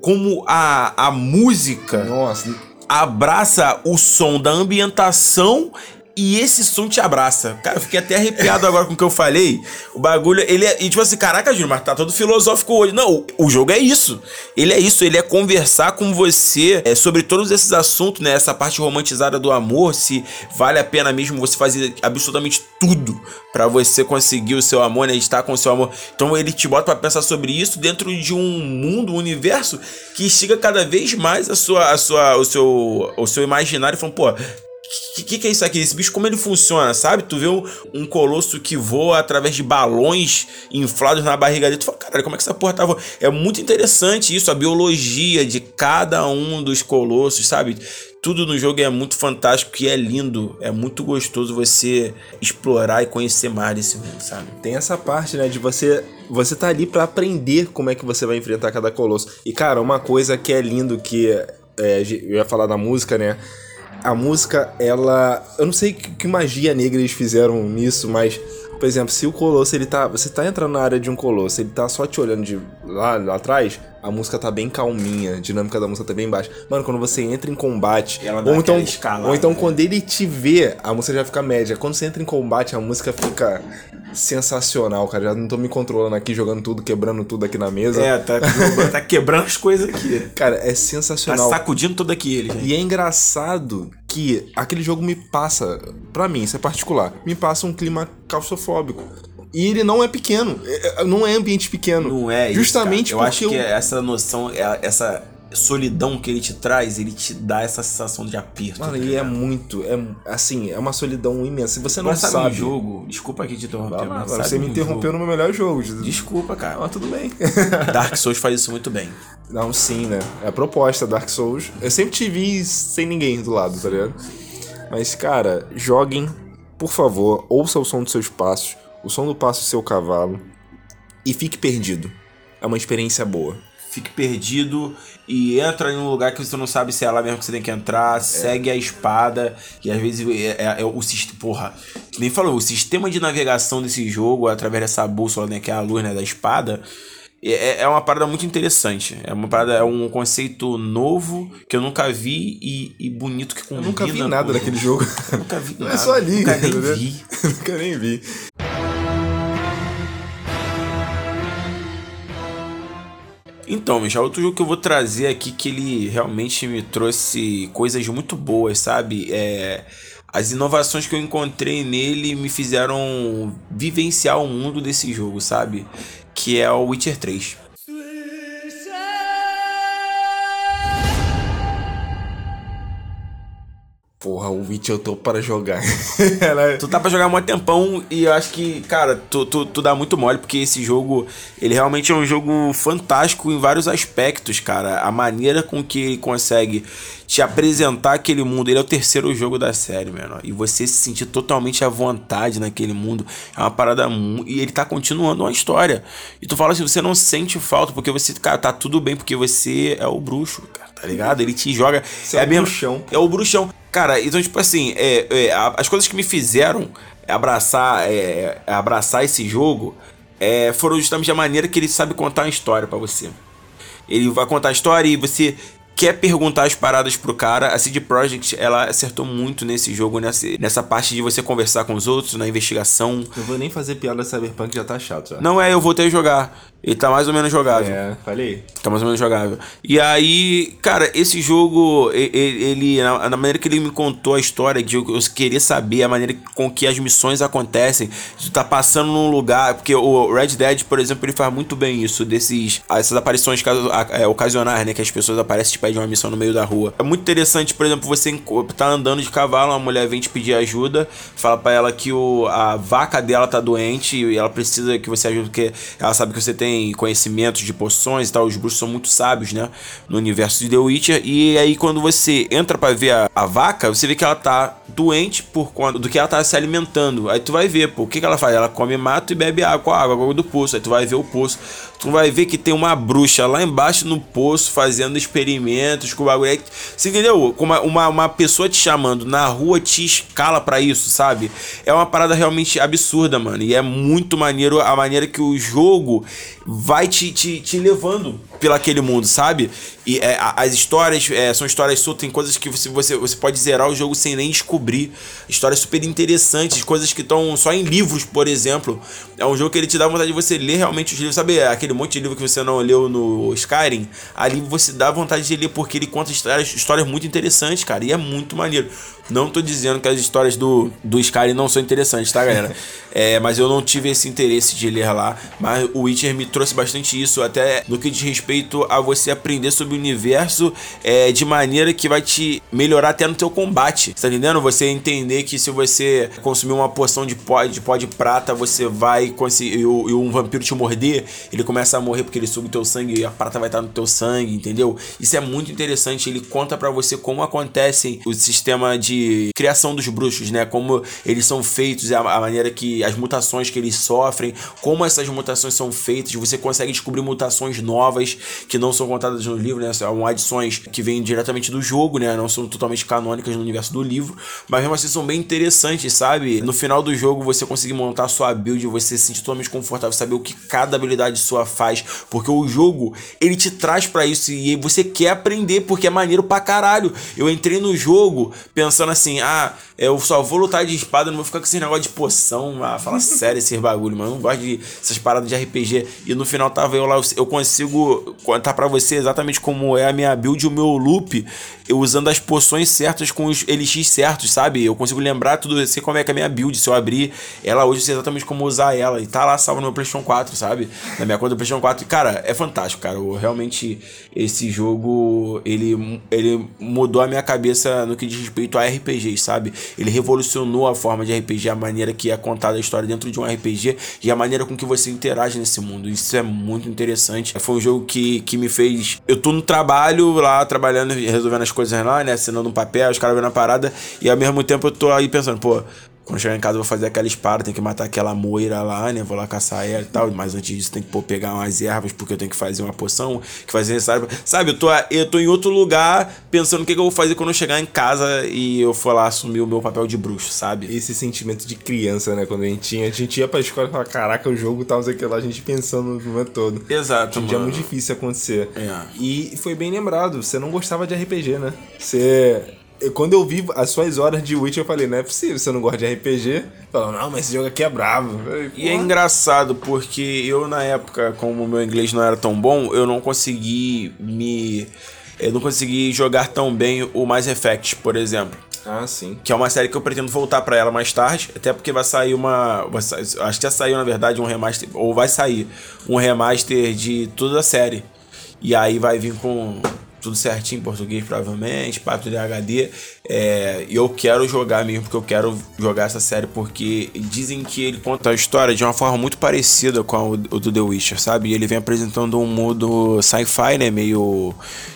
como a, a música Nossa, abraça o som da ambientação e esse som te abraça. Cara, eu fiquei até arrepiado agora com o que eu falei. O bagulho, ele é. E tipo assim, caraca, Júnior, mas tá todo filosófico hoje. Não, o, jogo é isso. Ele é isso, ele é conversar com você é, sobre todos esses assuntos, né? Essa parte romantizada do amor, se vale a pena mesmo você fazer absolutamente tudo pra você conseguir o seu amor, né? Estar com o seu amor. Então ele te bota pra pensar sobre isso dentro de um mundo, um universo que instiga cada vez mais a sua, a sua, o, seu, o seu imaginário, falando, pô. O que, que é isso aqui? Esse bicho, como ele funciona, sabe? Tu vê um, um colosso que voa através de balões inflados na barriga dele. Tu fala, caralho, como é que essa porra tá voando? É muito interessante isso, a biologia de cada um dos colossos, sabe? Tudo no jogo é muito fantástico e é lindo. É muito gostoso você explorar e conhecer mais desse mundo, sabe? tem essa parte, né, de você você tá ali pra aprender como é que você vai enfrentar cada colosso. E cara, uma coisa que é lindo que é, eu ia falar da música, né? A música, ela, eu não sei que, que magia negra eles fizeram nisso, mas por exemplo, se o colosso ele tá, você tá entrando na área de um colosso, ele tá só te olhando de lá, lá atrás, a música tá bem calminha, a dinâmica da música tá bem baixa. Mano, quando você entra em combate, Ela dá ou então, escalada, ou então né? quando ele te vê, a música já fica média. Quando você entra em combate, a música fica sensacional, cara. Já não tô me controlando aqui, jogando tudo, quebrando tudo aqui na mesa. É, tá, tá quebrando as coisas aqui. Cara, é Tá sensacional. sacudindo tudo aqui ele, gente. E é engraçado que aquele jogo me passa, pra mim, isso é particular, me passa um clima claustrofóbico. E ele não é pequeno, é- é- não é ambiente pequeno. Não é isso, Justamente cara. Eu acho que essa noção, é- essa solidão que ele te traz, ele te dá essa sensação de aperto. Mano, tá e é muito, é assim, é uma solidão imensa. Se você não Mas sabe, sabe. jogo, desculpa aqui te interromper, lá, mas você me interrompeu jogo- no meu melhor jogo. Desculpa, cara. Mas tudo bem. Dark Souls faz isso muito bem. Não, sim, né? É a proposta Dark Souls. Eu sempre te vi sem ninguém do lado, tá ligado? Mas, cara, joguem, por favor, ouça o som dos seus passos, o som do passo do seu cavalo e fique perdido. É uma experiência boa. Fique perdido e entra em um lugar que você não sabe se é lá mesmo que você tem que entrar, segue a espada, e às vezes é, é- é o sistema. Porra, que nem falou, o sistema de navegação desse jogo, através dessa bússola, né, que é a luz né, da espada, é, é uma parada muito interessante. É uma parada, é um conceito novo que eu nunca vi e, e bonito que Eu combina. nunca vi nada daquele jogo. jogo. Nunca vi Não nada. é só ali, Nunca nem né? vi. nunca nem vi. Então, Michel, outro jogo que eu vou trazer aqui que ele realmente me trouxe coisas muito boas, sabe? É, as inovações que eu encontrei nele me fizeram vivenciar o mundo desse jogo, sabe? Que é o Witcher 3. Porra, o Witch eu tô para jogar. Ela- Tu tá pra jogar muito tempão e eu acho que, cara, tu, tu, tu dá muito mole, porque esse jogo, ele realmente é um jogo fantástico em vários aspectos, cara. A maneira com que ele consegue te apresentar aquele mundo, ele é o terceiro jogo da série, mano. E você se sentir totalmente à vontade naquele mundo é uma parada E ele tá continuando uma história. E tu fala assim, você não sente falta, porque você, cara, tá tudo bem, porque você é o bruxo, cara, tá ligado? Ele te joga. Você é o mesmo- bruxão. é o bruxão. Cara, então, tipo assim, é, é, as coisas que me fizeram abraçar, é, abraçar esse jogo é, foram justamente a maneira que ele sabe contar a história pra você. Ele vai contar a história e você quer perguntar as paradas pro cara. A CD Projekt, ela acertou muito nesse jogo, nessa, nessa parte de você conversar com os outros, na investigação. Não vou nem fazer piada Cyberpunk, já tá chato já. Não é, eu voltei a jogar. Ele tá mais ou menos jogável. É, falei. Tá mais ou menos jogável. E aí, cara, esse jogo, e- e- ele, na na maneira que ele me contou a história, de eu eu querer saber a maneira com que as missões acontecem, tu tá passando num lugar, porque o Red Dead, por exemplo, ele faz muito bem isso, desses, essas aparições é, ocasionais, né, que as pessoas aparecem e te pedem uma missão no meio da rua. É muito interessante, por exemplo, você tá andando de cavalo, uma mulher vem te pedir ajuda, fala pra ela que o, a vaca dela tá doente e ela precisa que você ajude, porque ela sabe que você tem conhecimentos de poções e tal, os bruxos são muito sábios, né, no universo de The Witcher, e aí quando você entra pra ver a, a vaca, você vê que ela tá doente por conta do que ela tá se alimentando. Aí tu vai ver, pô, o que, que ela faz? Ela come mato e bebe água a água, água do poço. Aí tu vai ver o poço. Tu vai ver que tem uma bruxa lá embaixo no poço fazendo experimentos com o bagulho. Aí, Você entendeu? Uma, uma, uma pessoa te chamando na rua te escala pra isso, sabe? É uma parada realmente absurda, mano. E é muito maneiro a maneira que o jogo vai te, te, te levando pela aquele mundo, sabe? E é, as histórias é, são histórias soltas, tem coisas que você, você, você pode zerar o jogo sem nem descobrir. Histórias super interessantes, coisas que estão só em livros, por exemplo. É um jogo que ele te dá vontade de você ler realmente os livros. Sabe aquele monte de livro que você não leu no Skyrim? Ali você dá vontade de ler porque ele conta histórias, histórias muito interessantes, cara. E é muito maneiro. Não tô dizendo que as histórias do, do Skyrim não são interessantes, tá, galera? É, mas eu não tive esse interesse de ler lá. Mas o Witcher me trouxe bastante isso, até no que diz respeito a você aprender sobre o universo é, de maneira que vai te melhorar até no teu combate. Tá entendendo? Você entender que se você consumir uma poção de pó de, pó de prata, você vai conseguir. E, um vampiro te morder, ele começa a morrer porque ele suga o teu sangue e a prata vai estar no teu sangue, entendeu? Isso é muito interessante. Ele conta pra você como acontece o sistema de criação dos bruxos, né? Como eles são feitos, a, a maneira que as mutações que eles sofrem, como essas mutações são feitas. Você consegue descobrir mutações novas que não são contadas no livro, né? São adições que vêm diretamente do jogo, né? Não são totalmente canônicas no universo do livro, mas mesmo assim são bem interessantes, sabe? No final do jogo você conseguir montar sua build, você se sentir totalmente confortável, saber o que cada habilidade sua faz, porque o jogo ele te traz pra isso e você quer aprender porque é maneiro pra caralho. Eu entrei no jogo pensando assim, ah, eu só vou lutar de espada, não vou ficar com esse negócio de poção, ah, fala sério esses bagulho, mano, eu não gosto de essas paradas de RPG. E no final tava eu lá, eu consigo contar pra você exatamente como é a minha build e o meu loop, eu usando as poções certas com os elixir certos, sabe? Eu consigo lembrar tudo, eu sei como é que é a minha build, se eu abrir ela hoje, eu sei exatamente como usar ela. E tá lá salvo no meu PlayStation 4, sabe? Na minha conta do PlayStation 4. E, cara, é fantástico, cara. Eu, realmente, esse jogo, ele, ele mudou a minha cabeça no que diz respeito a RPG, sabe? Ele revolucionou a forma de RPG, a maneira que é contada a história dentro de um RPG e a maneira com que você interage nesse mundo. Isso é muito interessante. Foi um jogo que, que me fez. Eu tô no trabalho lá, trabalhando, resolvendo as coisas lá, né? Assinando um papel, os caras vendo a parada, e ao mesmo tempo eu tô aí pensando, pô. Quando chegar em casa eu vou fazer aquela espada, tem que matar aquela moira lá, né? Vou lá caçar ela e tal. Mas antes disso tem que pô, pegar umas ervas, porque eu tenho que fazer uma poção, que fazer necessário. Sabe, eu tô, eu tô em outro lugar pensando o que, que eu vou fazer quando eu chegar em casa e eu for lá assumir o meu papel de bruxo, sabe? Esse sentimento de criança, né? Quando a gente tinha. A gente ia pra escola e falava, caraca, o jogo tal, não sei o que lá, a gente pensando no momento todo. Exato, Hoje dia é muito difícil acontecer. É. E foi bem lembrado, você não gostava de RPG, né? Você. Eu- Quando eu vi as suas horas de Witch, eu falei, não é possível, você não gosta de RPG. Falou, não, mas esse jogo aqui é bravo. Falei, E é engraçado porque eu, na época, como o meu inglês não era tão bom, eu não consegui me. Eu não consegui jogar tão bem o Mass Effect, por exemplo. Ah, sim. Que é uma série que eu pretendo voltar pra ela mais tarde, até porque vai sair uma. vai sa- acho que já saiu, na verdade, um remaster. Ou vai sair um remaster de toda a série. E aí vai vir com tudo certinho em português, provavelmente, papo de HD. É, e eu quero jogar mesmo, porque eu quero jogar essa série, porque dizem que ele conta a história de uma forma muito parecida com a, o do The Witcher, sabe? E ele vem apresentando um mundo sci-fi, né? Meio.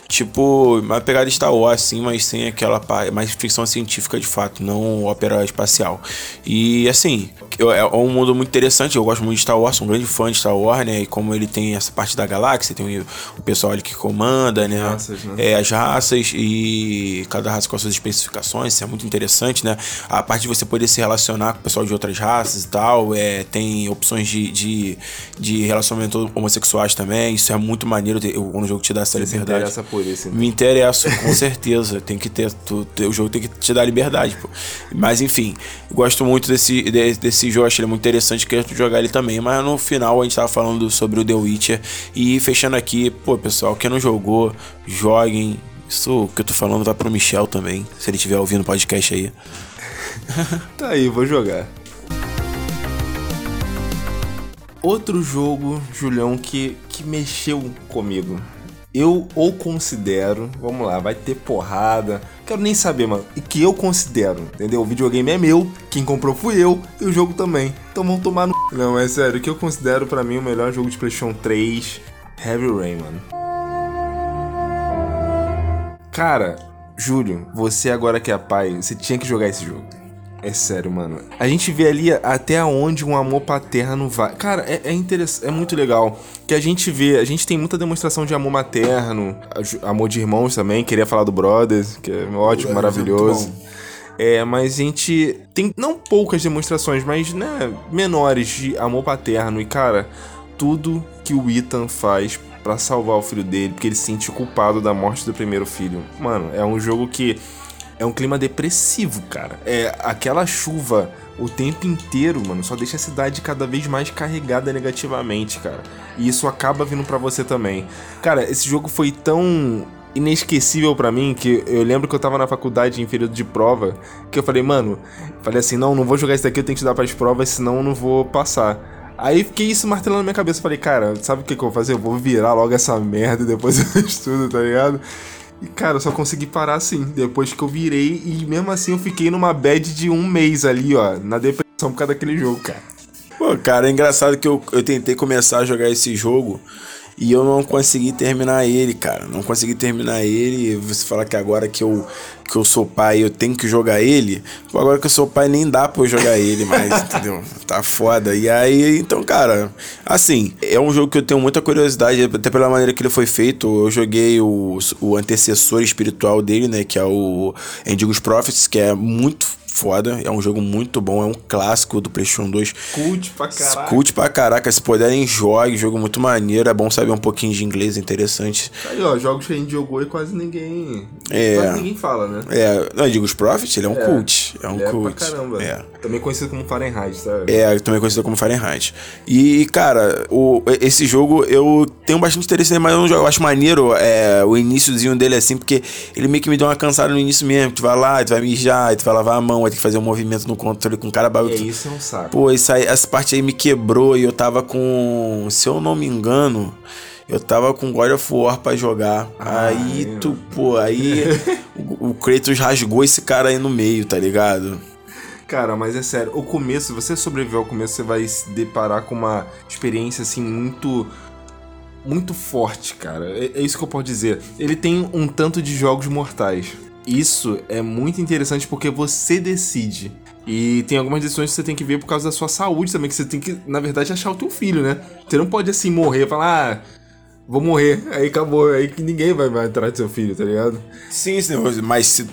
Tipo, uma pegada Star Wars, assim, mas sem aquela. Mais ficção científica de fato, não ópera espacial. E assim, é um mundo muito interessante. Eu gosto muito de Star Wars, sou um grande fã de Star Wars, né? E como ele tem essa parte da galáxia, tem o, o pessoal ali que comanda, né? Nossa, raças, né? É, as raças e cada raça com as suas especificações, isso é muito interessante, né? A parte de você poder se relacionar com o pessoal de outras raças e tal, é, tem opções de, de, de relacionamento homossexuais também, isso é muito maneiro quando o jogo te dá essa liberdade. interessa por isso. então. Me interesso, com certeza. Tem que ter, tu- O jogo tem que te dar liberdade, pô. Mas enfim, gosto muito desse, de- desse jogo, achei ele muito interessante, quero jogar ele também. Mas no final a gente tava falando sobre o The Witcher. E fechando aqui, pô, pessoal, quem não jogou, joguem. Isso que eu tô falando vai pro Michel também, se ele estiver ouvindo o podcast aí. Tá aí, vou jogar. Outro jogo, Julião, que, que mexeu comigo. Eu ou considero, vamos lá, vai ter porrada, quero nem saber, mano. E que eu considero, entendeu? O videogame é meu, quem comprou fui eu e o jogo também. Então vamos tomar no. Não, é sério, o que eu considero pra mim o melhor jogo de PlayStation 3, Heavy Rain, mano. Cara, Júlio, você agora que é pai, você tinha que jogar esse jogo. É sério, mano. A gente vê ali até onde um amor paterno vai. Cara, é, é interessante, é muito legal. Que a gente vê, a gente tem muita demonstração de amor materno, amor de irmãos também. Queria falar do Brothers, que é ótimo, É, maravilhoso. É, mas a gente tem não poucas demonstrações, mas né, menores de amor paterno. E cara, tudo que o Ethan faz pra salvar o filho dele, porque ele se sente culpado da morte do primeiro filho. Mano, é um jogo que é um clima depressivo, cara. É aquela chuva o tempo inteiro, mano, só deixa a cidade cada vez mais carregada negativamente, cara. E isso acaba vindo pra você também. Cara, esse jogo foi tão inesquecível pra mim que eu lembro que eu tava na faculdade em período de prova, que eu falei, mano, falei assim, não, não vou jogar isso daqui, eu tenho que estudar pras provas, senão eu não vou passar. Aí fiquei isso martelando na minha cabeça. Falei, cara, sabe o que, que eu vou fazer? Eu vou virar logo essa merda e depois eu estudo, tá ligado? E, cara, eu só consegui parar assim, depois que eu virei. E mesmo assim eu fiquei numa bad de um mês ali, ó, na depressão por causa daquele jogo, cara. Pô, cara, é engraçado que eu, eu tentei começar a jogar esse jogo e eu não consegui terminar ele, cara. Não consegui terminar ele. Você fala que agora que eu, que eu sou pai eu tenho que jogar ele. Pô, agora que eu sou pai nem dá pra eu jogar ele mais, entendeu? Tá foda. E aí, então, cara, assim, é um jogo que eu tenho muita curiosidade, até pela maneira que ele foi feito. Eu joguei o, o antecessor espiritual dele, né? Que é o Endigos Prophets, que é muito foda. É um jogo muito bom, é um clássico do PlayStation 2. Cult pra caralho. Cult pra caraca, se puderem, jogue, jogo muito maneiro. É bom saber um pouquinho de inglês, é interessante. Aí, ó, jogos que a gente jogou e quase ninguém. É. Quase ninguém fala, né? É, não, eu digo os Profit, ele é um cult. É um Ele é cult. pra caramba. É. Também conhecido como Fahrenheit, sabe? É, também conhecido como Fahrenheit. E, cara, o, esse jogo eu tenho bastante interesse nele, mas eu. Eu acho maneiro é, o iníciozinho dele assim, porque ele meio que me deu uma cansada no início mesmo. Tu vai lá, tu vai mijar, tu vai lavar a mão, vai ter que fazer um movimento no controle com cara É, bagulho. isso é um saco. Pô, isso aí, essa parte aí me quebrou e eu tava com. Se eu não me engano, eu tava com God of War pra jogar. aí é. tu, pô, aí o, o Kratos rasgou esse cara aí no meio, tá ligado? Cara, mas é sério, o começo, se você sobreviver ao começo, você vai se deparar com uma experiência assim muito. Muito forte, cara. É, é isso que eu posso dizer. Ele tem um tanto de jogos mortais. Isso é muito interessante porque você decide. E tem algumas decisões que você tem que ver por causa da sua saúde também, que você tem que, na verdade, achar o teu filho, né? Você não pode assim morrer e falar, ah, vou morrer, aí acabou, aí que ninguém vai, vai atrás do seu filho, tá ligado? Sim, sim, mas se,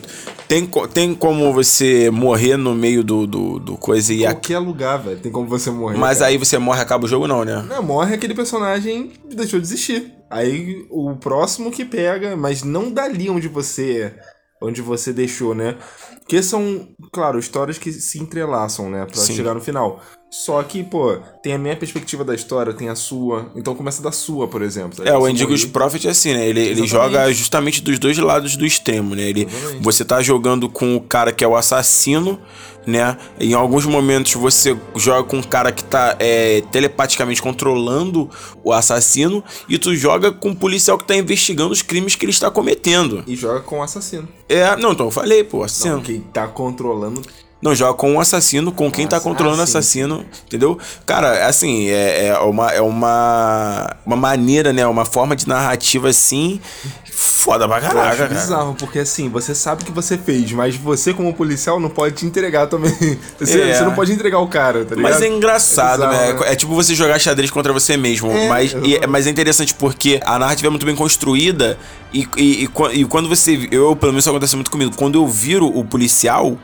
tem, tem como você morrer no meio do, do, do coisa e. a- Qualquer lugar, velho, tem como você morrer. mas cara. aí você morre e acaba o jogo, não, né? Não, morre aquele personagem que deixou de existir. Aí o próximo que pega, mas não dali onde você onde você deixou, né? Porque são, claro, histórias que se entrelaçam, né, Pra Sim. chegar no final. Só que, pô, tem a minha perspectiva da história, tem a sua. Então começa da sua, por exemplo. É, o morrer. Prophet é assim, né? Ele, ele joga justamente dos dois lados do extremo, né? Ele, Exatamente. você tá jogando com o cara que é o assassino, né? Em alguns momentos você joga com um cara que tá é, telepaticamente controlando o assassino e tu joga com um policial que tá investigando os crimes que ele está cometendo. E joga com o assassino. É, não, então eu falei, pô, assassino. Não, tá controlando Não, joga com o assassino, com quem tá controlando o ah, assassino, entendeu? Cara, assim, é, é uma, é uma, uma maneira, né? Uma forma de narrativa, assim, foda pra Eu acho caraca, cara. bizarro, porque assim, você sabe que você fez, mas você, como policial, não pode te entregar também. Você, É. você não pode entregar o cara, tá ligado? Mas é engraçado, bizarro, né? É tipo você jogar xadrez contra você mesmo. É, mas, e- mas é interessante porque a narrativa é muito bem construída e, e, e e quando você. Eu, pelo menos, isso acontece muito comigo. Quando eu viro o policial,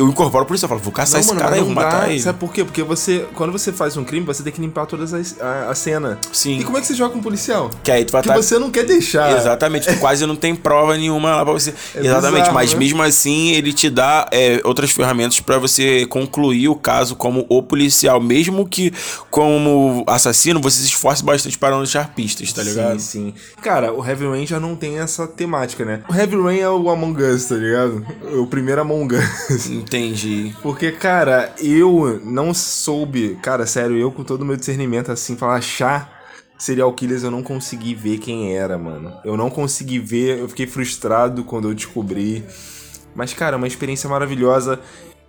eu incorporo o policial. Eu falo, vou caçar Não, esse mano, cara mas aí, vou matar dá. ele. Sabe por quê? Porque você, quando você faz um crime, você tem que limpar toda a, a cena. Sim. E como é que você joga com um policial? Que aí tu vai Porque tá- você não quer deixar. Exatamente, tu quase não tem prova nenhuma lá pra você. É Exatamente, bizarro, mas né? mesmo assim ele te dá é, outras ferramentas pra você concluir o caso como o policial. Mesmo que como assassino, você se esforce bastante para não deixar pistas, tá ligado? Sim, sim. Cara, o Heavy Rain já não tem essa temática, né? O Heavy Rain é o Among Us, tá ligado? O primeiro Among Us. Entendi. Porque, cara, eu não soube. Cara, sério, eu com todo o meu discernimento, assim, falar achar serial killers, eu não consegui ver quem era, mano. Eu não consegui ver, eu fiquei frustrado quando eu descobri. Mas, cara, é uma experiência maravilhosa.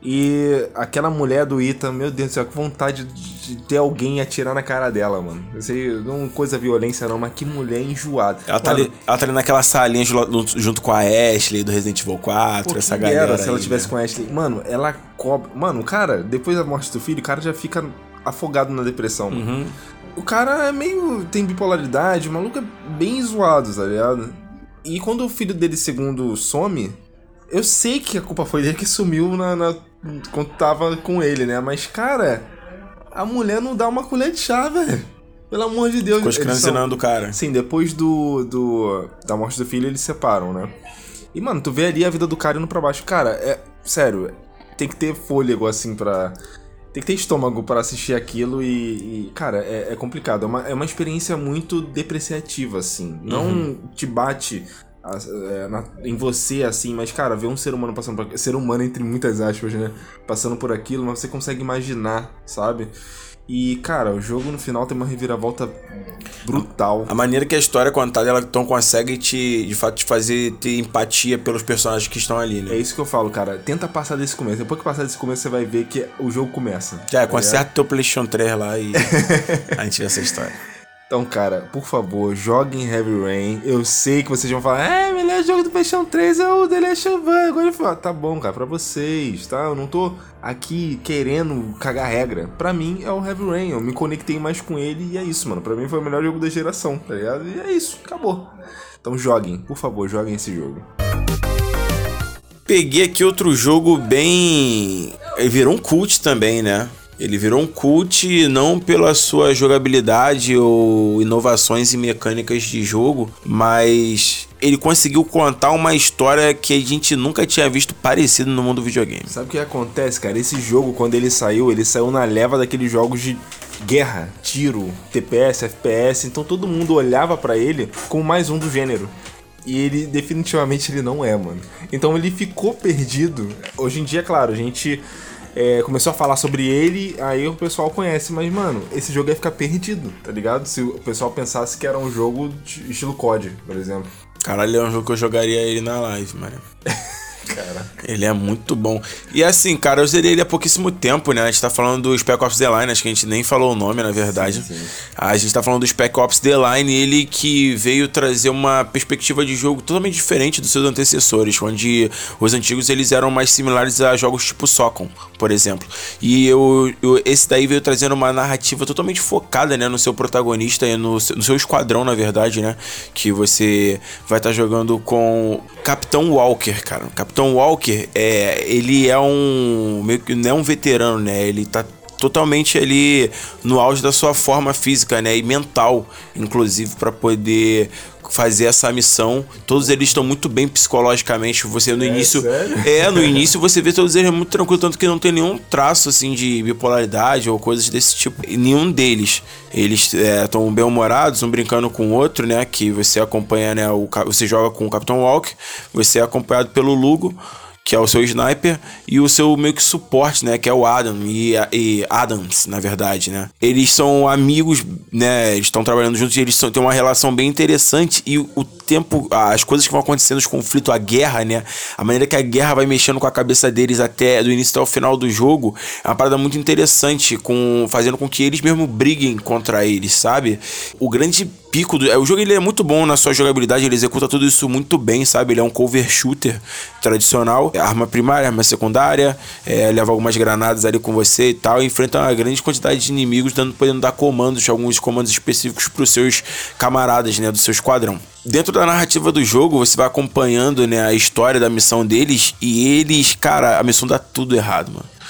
E aquela mulher do Ita, meu Deus do céu, que vontade de ter alguém atirar na cara dela, mano. Eu sei, não coisa violência não, mas que mulher enjoada. Ela tá, Mano, ali, ela tá ali naquela salinha ju- junto com a Ashley do Resident Evil 4, Pô, essa galera. dera se ela aí, tivesse né? com a Ashley. Mano, ela cobra. Mano, o cara, depois da morte do filho, o cara já fica afogado na depressão. Uhum. O cara é meio. tem bipolaridade, o maluco é bem zoado, tá ligado? E quando o filho dele segundo some, eu sei que a culpa foi dele que sumiu na, na- quando tava com ele, né? Mas, cara, a mulher não dá uma colher de chá, velho. Pelo amor de Deus. Ficou escranzinando o cara. Sim, depois do, do da morte do filho, eles se separam, né? E, mano, tu vê ali a vida do cara indo pra baixo. Cara, é. Sério, tem que ter fôlego, assim, pra. Tem que ter estômago pra assistir aquilo e. e, cara, é, é complicado. É uma, é uma experiência muito depreciativa, assim. Não te bate é, na- em você, assim, mas, cara, ver um ser humano passando por. Ser humano, entre muitas aspas, né? Passando por aquilo, mas você consegue imaginar, sabe? E, cara, o jogo no final tem uma reviravolta brutal. A maneira que a história é contada, ela então consegue te, de fato, te fazer ter empatia pelos personagens que estão ali, É né? isso que eu falo, cara. Tenta passar desse começo. Depois que passar desse começo, você vai ver que o jogo começa. Já, tá conserta teu PlayStation 3 lá e a gente vê essa história. Então, cara, por favor, joguem Heavy Rain. Eu sei que vocês vão falar, é, o melhor jogo do PlayStation 3 é o The Last of Us. Agora eu falo, tá bom, cara, pra vocês, tá? Eu não tô aqui querendo cagar regra. Pra mim é o Heavy Rain. Eu me conectei mais com ele e é isso, mano. Pra mim foi o melhor jogo da geração, tá ligado? E é isso, acabou. Então joguem, por favor, joguem esse jogo. Peguei aqui outro jogo bem. Ele virou um cult também, né? Ele virou um cult não pela sua jogabilidade ou inovações e mecânicas de jogo, mas ele conseguiu contar uma história que a gente nunca tinha visto parecido no mundo do videogame. Sabe o que acontece, cara? Esse jogo, quando ele saiu, ele saiu na leva daqueles jogos de guerra, tiro, TPS, FPS. Então todo mundo olhava pra ele como mais um do gênero. E ele definitivamente ele não é, mano. Então ele ficou perdido. Hoje em dia, claro, a gente é, começou a falar sobre ele, aí o pessoal conhece, mas, mano, esse jogo ia ficar perdido, tá ligado? Se o pessoal pensasse que era um jogo de estilo COD, por exemplo. Caralho, é um jogo que eu jogaria ele na live, mano. Cara. Ele é muito bom. E assim, cara, eu zerei ele há pouquíssimo tempo, né? A gente tá falando do Spec Ops The Line, acho que a gente nem falou o nome, na verdade. Sim, sim. A gente tá falando do Spec Ops The Line, ele que veio trazer uma perspectiva de jogo totalmente diferente dos seus antecessores, onde os antigos eles eram mais similares a jogos tipo Socom, por exemplo. E eu, eu- esse daí veio trazendo uma narrativa totalmente focada, né, no seu protagonista e no, seu- no seu esquadrão, na verdade, né? Que você vai estar jogando com Capitão Walker, cara. O Capitão Walker, é, ele é um meio que não é um veterano, né? Ele tá totalmente ali no auge da sua forma física, né, e mental, inclusive para poder fazer essa missão. Todos eles estão muito bem psicologicamente. Você no início sério? é, no início você vê todos eles muito tranquilo, tanto que não tem nenhum traço assim de bipolaridade ou coisas desse tipo. E nenhum deles. Eles estão bem humorados, um brincando com o outro, né? Que você acompanha, né? O, você joga com o Capitão Walker, você é acompanhado pelo Lugo. Que é o seu sniper, e o seu meio que suporte, né? Que é o Adam e, e Adams, na verdade, né? Eles são amigos, né? Eles estão trabalhando juntos e eles são, têm uma relação bem interessante e o tempo, as coisas que vão acontecendo, os conflitos, a guerra, né? A maneira que a guerra vai mexendo com a cabeça deles até do início até o final do jogo é uma parada muito interessante, com fazendo com que eles mesmo briguem contra eles, sabe? O grande pico do. O jogo ele é muito bom na sua jogabilidade, ele executa tudo isso muito bem, sabe? Ele é um cover shooter tradicional, arma primária, arma secundária, é, leva algumas granadas ali com você e tal, e enfrenta uma grande quantidade de inimigos, dando, podendo dar comandos, alguns comandos específicos para os seus camaradas, né, do seu esquadrão. Dentro da narrativa do jogo, você vai acompanhando né, a história da missão deles e eles, cara, a missão dá tudo errado, mano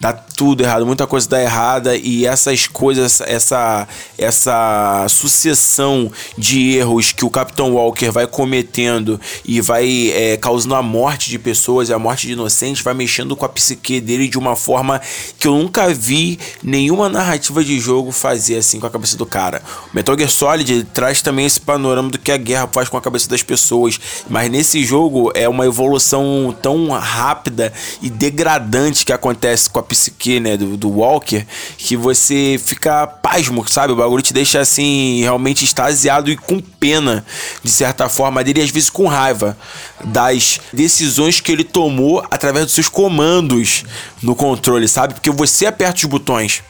dá tudo errado, muita coisa dá errada e essas coisas, essa essa sucessão de erros que o Capitão Walker vai cometendo e vai é, causando a morte de pessoas a morte de inocentes, vai mexendo com a psique dele de uma forma que eu nunca vi nenhuma narrativa de jogo fazer assim com a cabeça do cara. O Metal Gear Solid traz também esse panorama do que a guerra faz com a cabeça das pessoas, mas nesse jogo é uma evolução tão rápida e degradante que acontece com a psique, né, do, do Walker, que você fica pasmo, sabe? O bagulho te deixa assim, realmente extasiado e com pena, de certa forma, dele, às vezes com raiva das decisões que ele tomou através dos seus comandos no controle, sabe? Porque você aperta os botões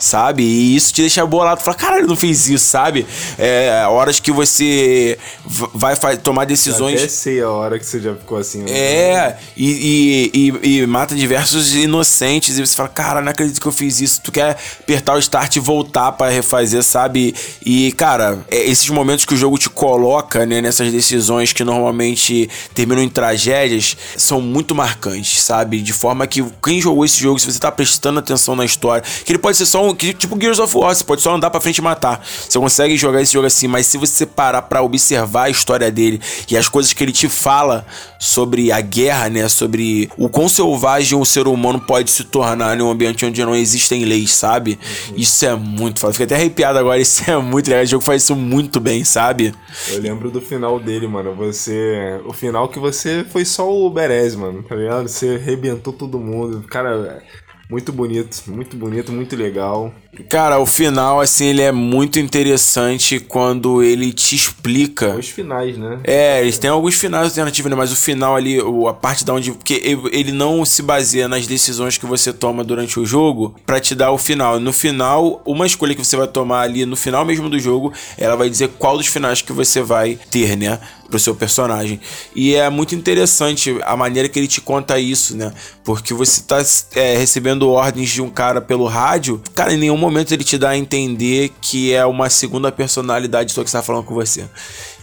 sabe? E isso te deixa bolado. Fala, caralho, não fiz isso, sabe? É, horas que você vai tomar decisões. Eu até sei a hora que você já ficou assim. Né? É, e, e, e, e, mata diversos inocentes. E você fala, cara, não acredito que eu fiz isso. Tu quer apertar o start e voltar para refazer, sabe? E, cara, é, esses momentos que o jogo te coloca, né, nessas decisões que normalmente terminam em tragédias, são muito marcantes, sabe? De forma que quem jogou esse jogo, se você tá prestando atenção na história, que ele pode ser só um que, tipo Gears of War, você pode só andar pra frente e matar. Você consegue jogar esse jogo assim, mas se você parar pra observar a história dele e as coisas que ele te fala sobre a guerra, né? Sobre o quão selvagem o ser humano pode se tornar em um ambiente onde não existem leis, sabe? Isso é muito foda. Fiquei até arrepiado agora, isso é muito legal. O jogo faz isso muito bem, sabe? Eu lembro do final dele, mano. Você. O final que você foi só o Berez, mano, tá ligado? Você arrebentou todo mundo. Cara. Muito bonito, muito bonito, muito legal. Cara, o final, assim, ele é muito interessante quando ele te explica. Os finais, né? É, eles têm alguns finais alternativos, né? Mas o final ali, a parte da onde. Porque ele não se baseia nas decisões que você toma durante o jogo para te dar o final. No final, uma escolha que você vai tomar ali no final mesmo do jogo, ela vai dizer qual dos finais que você vai ter, né? Pro seu personagem. E é muito interessante a maneira que ele te conta isso, né? Porque você tá é, recebendo ordens de um cara pelo rádio, cara, em nenhum momento ele te dá a entender que é uma segunda personalidade só que está falando com você.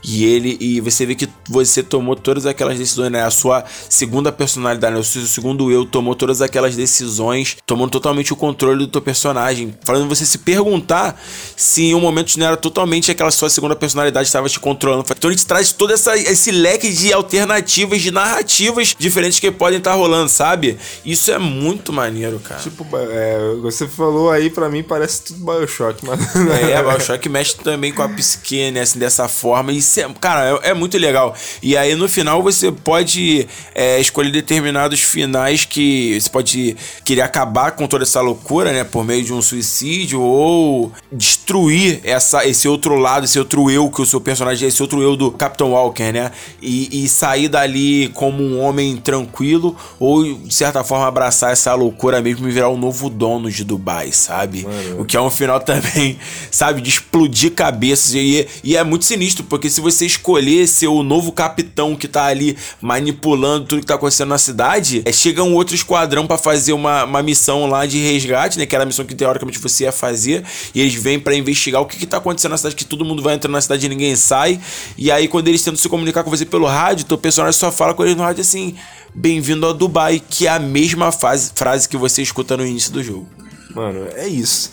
E ele e você vê que você tomou todas aquelas decisões, né? A sua segunda personalidade, né? o seu segundo eu tomou todas aquelas decisões, tomando totalmente o controle do teu personagem, falando você se perguntar se em um momento não era totalmente aquela sua segunda personalidade estava te controlando. Então ele te traz todo essa, esse leque de alternativas, de narrativas diferentes que podem estar rolando, sabe? Isso é muito maneiro, cara. Tipo, é, você falou aí para mim parece tudo Bioshock, mas é, Bioshock mexe também com a psique, né, assim, dessa forma e cara, é, é, muito legal. E aí no final você pode é, escolher determinados finais que você pode querer acabar com toda essa loucura, né? Por meio de um suicídio ou destruir essa, esse outro lado, esse outro eu que o seu personagem é, esse outro eu do Capitão Walker, né? E, e sair dali como um homem tranquilo ou de certa forma abraçar essa loucura mesmo e virar o novo dono de Dubai, sabe? Mano. O que é um final também, sabe? De explodir cabeças. E, e é muito sinistro, porque se você escolher ser o novo capitão que tá ali manipulando tudo que tá acontecendo na cidade, é, chega um outro esquadrão para fazer uma, uma missão lá de resgate, né? Que era a missão que teoricamente você ia fazer. E eles vêm para investigar o que, que tá acontecendo na cidade, que todo mundo vai entrando na cidade e ninguém sai. E aí, quando eles tentam se comunicar com você pelo rádio, teu personagem só fala com eles no rádio assim: Bem-vindo a Dubai, que é a mesma fase, frase que você escuta no início do jogo. Mano, é isso.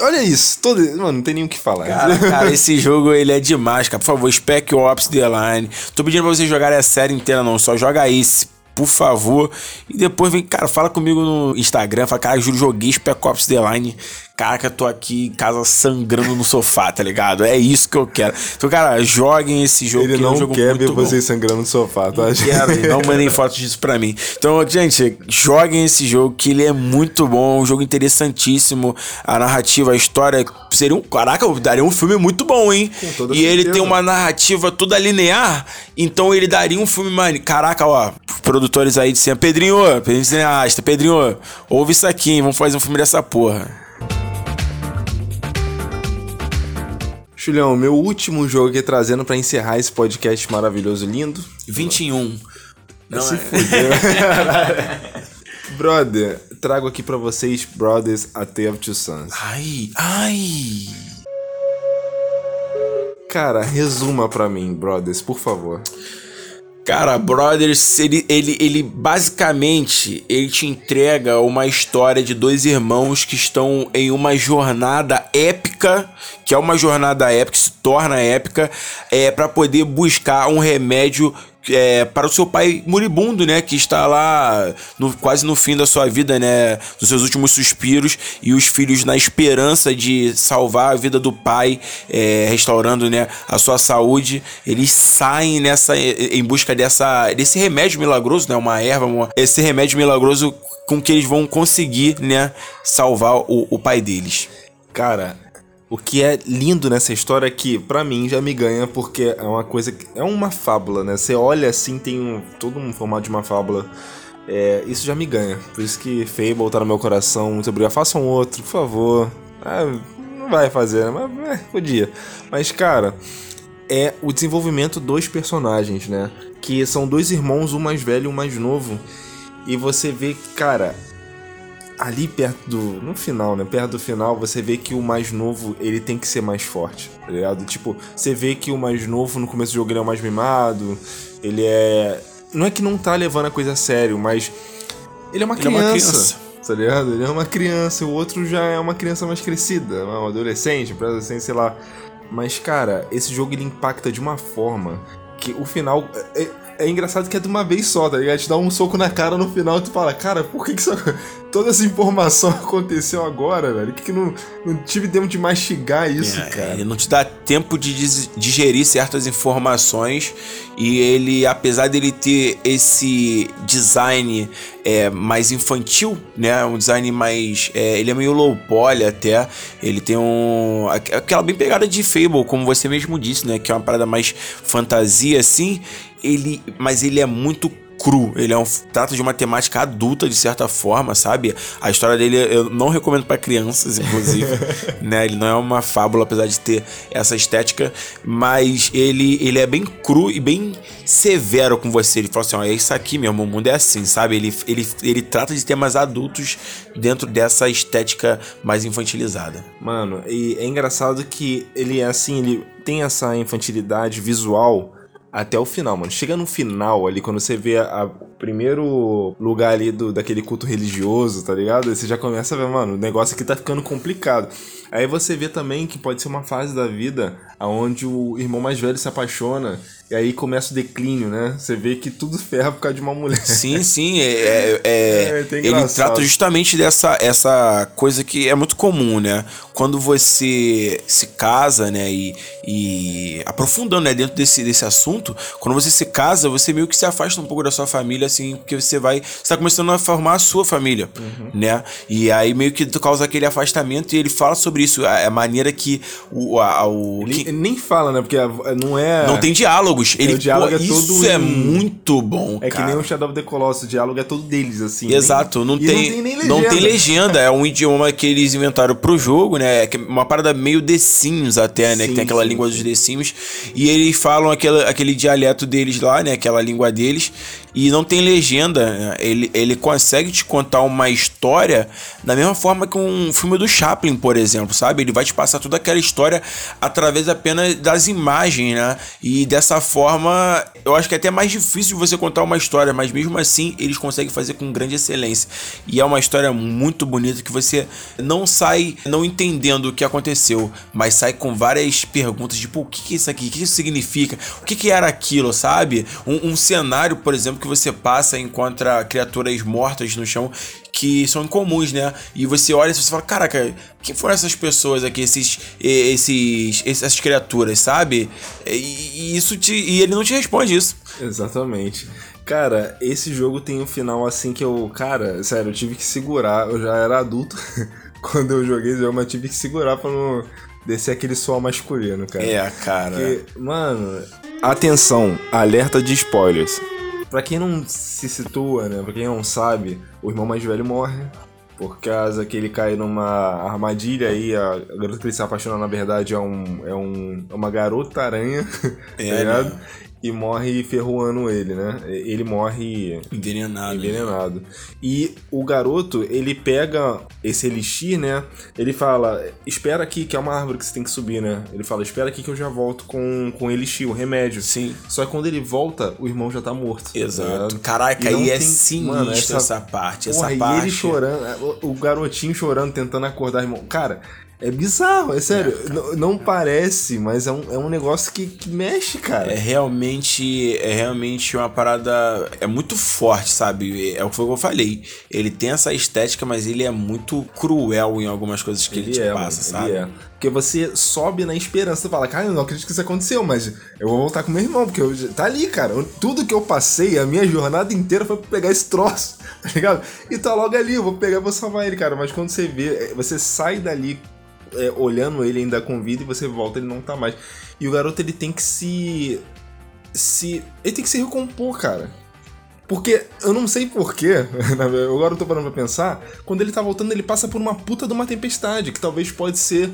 Olha isso, todo, mano, não tem nem o que falar. Cara, cara, esse jogo ele é demais, cara. Por favor, Spec Ops The Line. Tô pedindo pra vocês jogarem a série inteira, não. Só joga esse por favor. E depois vem, cara, fala comigo no Instagram, fala, cara, Júlio, joguei Spec Ops The Line. Caraca, eu tô aqui em casa sangrando no sofá, tá ligado? É isso que eu quero. Então, cara, joguem esse jogo. Ele que é um não jogo quer ver vocês sangrando no sofá, tá? Quero, e não mandem fotos disso pra mim. Então, gente, joguem esse jogo que ele é muito bom, um jogo interessantíssimo. A narrativa, a história seria um. Caraca, daria um filme muito bom, hein? Com toda e ele certeza. tem uma narrativa toda linear, então ele daria um filme, mano. Caraca, ó, produtores aí disseram, Pedrinho, Pedrinho cineasta, Pedrinho, ouve isso aqui, hein? Vamos fazer um filme dessa porra. Julião, meu último jogo aqui trazendo pra encerrar esse podcast maravilhoso, lindo. 21. Não Se é. fudeu. Brother, trago aqui pra vocês Brothers A Tale of Two Sons. Ai, ai. Cara, resuma pra mim, Brothers, por favor. Cara, Brothers, ele, ele, ele basicamente ele te entrega uma história de dois irmãos que estão em uma jornada épica, que é uma jornada épica, se torna épica, é para poder buscar um remédio é, para o seu pai moribundo, né? Que está lá no- quase no fim da sua vida, né? Nos seus últimos suspiros. E os filhos, na esperança de salvar a vida do pai, é, restaurando né, a sua saúde, eles saem nessa em busca dessa, desse remédio milagroso, né? Uma erva, uma- esse remédio milagroso com que eles vão conseguir, né? Salvar o, o pai deles. Cara, o que é lindo nessa história é que, pra mim, já me ganha, porque é uma coisa. É uma fábula, né? Você olha assim, tem um, todo um formato de uma fábula. É, isso já me ganha. Por isso que Fable tá no meu coração. Muito obrigado. Façam outro, por favor. Ah, não vai fazer, né? Mas é, podia. Mas, cara, é o desenvolvimento dos personagens, né? Que são dois irmãos, um mais velho e um mais novo. E você vê, cara, ali perto do. No final, né? Perto do final, você vê que o mais novo ele tem que ser mais forte, tá ligado? Tipo, você vê que o mais novo no começo do jogo ele é o mais mimado, ele é. Não é que não tá levando a coisa a sério, mas. Ele é uma Ele é criança. uma criança. Tá ligado? Ele é uma criança, o outro já é uma criança mais crescida, um adolescente, pré-adolescente, sei lá. Mas, cara, esse jogo ele impacta de uma forma que o final. É, engraçado que é de uma vez só, tá ligado? Te dá um soco na cara no final e tu fala, cara, por que, que isso, toda essa informação aconteceu agora, velho? Por que, que não, não tive tempo de mastigar isso, É, cara? Ele não te dá tempo de digerir certas informações e ele, apesar dele ter esse design é, mais infantil, né, um design mais, é, ele é meio low poly até, ele tem um aqu- aquela bem pegada de Fable, como você mesmo disse, né, que é uma parada mais fantasia assim, ele, mas ele é muito cru. Ele é um, trata de uma temática adulta, de certa forma, sabe? A história dele eu não recomendo pra crianças, inclusive. né? Ele não é uma fábula, apesar de ter essa estética. Mas ele, ele é bem cru e bem severo com você. Ele fala assim: ó, é isso aqui mesmo, o mundo é assim, sabe? Ele, ele, ele trata de temas adultos dentro dessa estética mais infantilizada. Mano, e é engraçado que ele é assim, ele tem essa infantilidade visual até o final, mano. Chega no final ali, quando você vê o primeiro lugar ali do, daquele culto religioso, tá ligado? Aí você já começa a ver, mano, o negócio aqui tá ficando complicado. Aí você vê também que pode ser uma fase da vida onde o irmão mais velho se apaixona e aí começa o declínio, né? Você vê que tudo ferra por causa de uma mulher. Sim, sim, é, é- é- É, ele trata justamente dessa essa coisa que é muito comum, né? Quando você se casa, né, e, e aprofundando né, dentro desse, desse assunto, quando você se casa, você meio que se afasta um pouco da sua família, assim, porque você vai, você tá começando a formar a sua família, Uhum. né? E aí meio que causa aquele afastamento e ele fala sobre isso, a, a maneira que o, a, o Ele, que- ele nem fala, né? Porque a- não é. não tem diálogos. Ele, o diálogo pô, é todo isso é em- muito bom, É que cara. nem o Shadow of the Colossus, o diálogo é todo deles, assim. Exato, nem- não e tem, nem não tem legenda. É um idioma que eles inventaram pro jogo, né? É uma parada meio The Sims até, né? que Sim, tem aquela sim, língua sim. dos The Sims. E eles falam aquele, aquele dialeto deles lá, né? Aquela língua deles. E não tem legenda. Ele, ele consegue te contar uma história da mesma forma que um filme do Chaplin, por exemplo, sabe? Ele vai te passar toda aquela história através apenas das imagens, né? E dessa forma, eu acho que é até mais difícil você contar uma história, mas mesmo assim eles conseguem fazer com grande excelência. E é uma história muito bonita que você não sai não entendendo o que aconteceu, mas sai com várias perguntas, tipo, o que é isso aqui? O que isso significa? O que que era aquilo, sabe? Um, um cenário, por exemplo, que você passa e encontra criaturas mortas no chão que são incomuns, né? E você olha e você fala, caraca, quem foram essas pessoas aqui, esses, esses, essas criaturas, sabe? E, isso te, e ele não te responde isso. Exatamente. Cara, esse jogo tem um final assim que eu, cara, sério, eu tive que segurar. Eu já era adulto quando eu joguei esse jogo, mas tive que segurar pra não descer aquele suor masculino, cara. É, cara. Porque, mano, atenção, alerta de spoilers. Pra quem não se situa, né? Pra quem não sabe, o irmão mais velho morre. Por causa que ele cai numa armadilha aí, a garota que ele se apaixona, na verdade, é, um, é, um, é uma garota aranha, É, tá ligado? né? E morre ferroando ele, né? Ele morre Envenenado. né? envenenado. E o garoto, ele pega esse elixir, né? Ele fala, espera aqui, que é uma árvore que você tem que subir, né? Ele fala, espera aqui que eu já volto com, com o elixir, o remédio. Sim. Só que quando ele volta, o irmão já tá morto. tá Exato. Caraca, aí é tem- sinistro mano, essa, parte. Essa Porra, parte. e ele chorando, o, o garotinho chorando, tentando acordar o irmão. Cara, é bizarro, é sério. N- não parece, mas é um, é um negócio que, que mexe, cara. É realmente, é realmente uma parada. É muito forte, sabe? É o que eu falei. Ele tem essa estética, mas ele é muito cruel em algumas coisas que ele, te é, passa, mano, sabe? ele é. Porque você sobe na esperança, você fala, cara, eu não acredito que isso aconteceu, mas eu vou voltar com meu irmão, porque eu, tá ali, cara. Eu- Tudo que eu passei, a minha jornada inteira foi pra pegar esse troço, tá ligado? E tá logo ali, eu vou pegar e vou salvar ele, cara. Mas quando você vê, é, você sai dali é, olhando ele ainda com vida e você volta, ele não tá mais. E o garoto, ele tem que se. se. Ele tem que se recompor, cara. Porque eu não sei porquê, agora eu tô parando pra pensar, quando ele tá voltando, ele passa por uma puta de uma tempestade, que talvez pode ser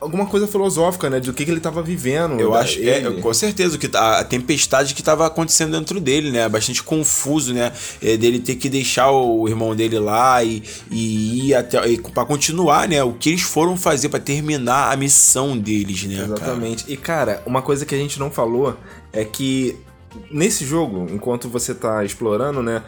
alguma coisa filosófica, né? De o que, que ele tava vivendo. Eu da- acho, é, com certeza, que a a tempestade que tava acontecendo dentro dele, né? Bastante confuso, né? É, dele ter que deixar o irmão dele lá e, e ir até. Pra continuar, né? O que eles foram fazer pra terminar a missão deles, né? cara? Exatamente. E cara, uma coisa que a gente não falou é que nesse jogo, enquanto você tá explorando, né?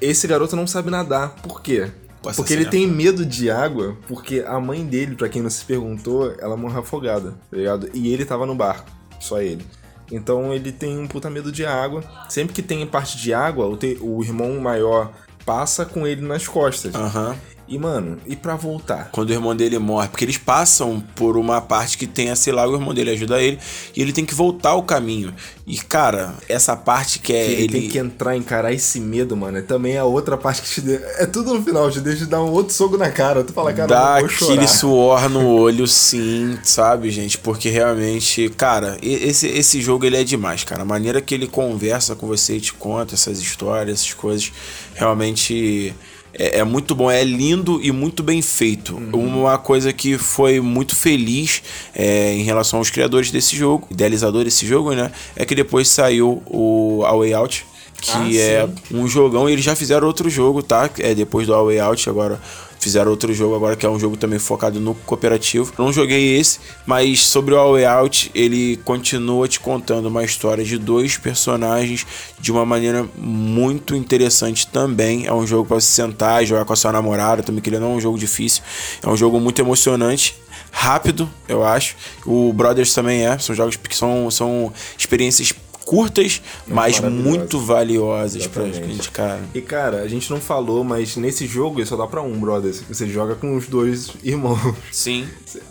Esse garoto não sabe nadar. Por quê? Porque ele tem medo de água, porque a mãe dele, pra quem não se perguntou, ela morreu afogada, tá ligado? E ele tava no barco, só ele. Então ele tem um puta medo de água. Sempre que tem parte de água, o, te- o irmão maior passa com ele nas costas. Aham. E, mano, e pra voltar? Quando o irmão dele morre, porque eles passam por uma parte que tem a sei lá, o irmão dele ajuda ele e ele tem que voltar ao caminho. E cara, essa parte que é Que ele, ele, tem que entrar, encarar esse medo, mano. É também a outra parte que te deixa. É tudo no final, te deixa dar um outro soco na cara. Tu fala, cara, dá eu aquele suor no olho, sim, sabe, gente? Porque realmente, cara, esse, esse jogo ele é demais, cara. A maneira que ele conversa com você e te conta essas histórias, essas coisas, realmente é, é muito bom, é lindo e muito bem feito. Uma coisa que foi muito feliz é, em relação aos criadores desse jogo, idealizador desse jogo, né? É que depois saiu o A Way Out. Que Ah, é sim. um jogão e eles já fizeram outro jogo, tá? É depois do A Way Out, agora fizeram outro jogo agora que é um jogo também focado no cooperativo. Não joguei esse, mas sobre o A Way Out, ele continua te contando uma história de dois personagens de uma maneira muito interessante também. É um jogo para você sentar e jogar com a sua namorada, também que ele não é um jogo difícil. É um jogo muito emocionante rápido, eu acho. O Brothers também é, são jogos que são, são experiências curtas, mas maravilhosas. muito valiosas pra Exatamente. gente, cara. E cara, a gente não falou, mas nesse jogo ele só dá pra um, brother. Você joga com os dois irmãos. Sim.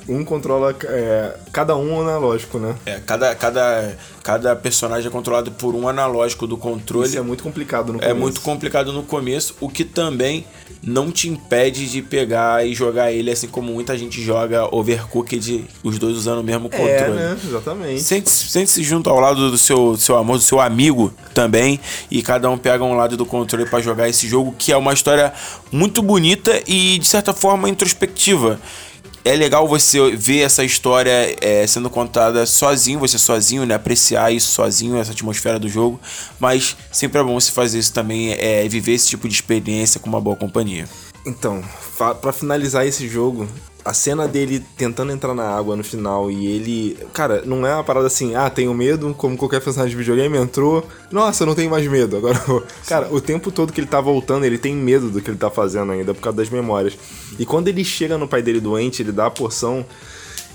Um controla. é, cada um analógico, né? É, cada, cada, cada personagem é controlado por um analógico do controle. Isso é muito complicado no É começo. muito complicado no começo, o que também não te impede de pegar e jogar ele assim como muita gente joga Overcooked, os dois usando o mesmo controle. É, né? Exatamente. Sente-se sente junto ao lado do seu, do seu amor, do seu amigo também, e cada um pega um lado do controle pra jogar esse jogo, que é uma história muito bonita e, de certa forma, introspectiva. É legal você ver essa história é, sendo contada sozinho, você sozinho, né? Apreciar isso sozinho, essa atmosfera do jogo. Mas sempre é bom você fazer isso também, é viver esse tipo de experiência com uma boa companhia. Então, pra finalizar esse jogo, a cena dele tentando entrar na água no final e ele. Cara, não é uma parada assim, ah, tenho medo, como qualquer personagem de videogame entrou, nossa, eu não tenho mais medo. Agora, cara, o tempo todo que ele tá voltando, ele tem medo do que ele tá fazendo ainda por causa das memórias. E quando ele chega no pai dele doente, ele dá a porção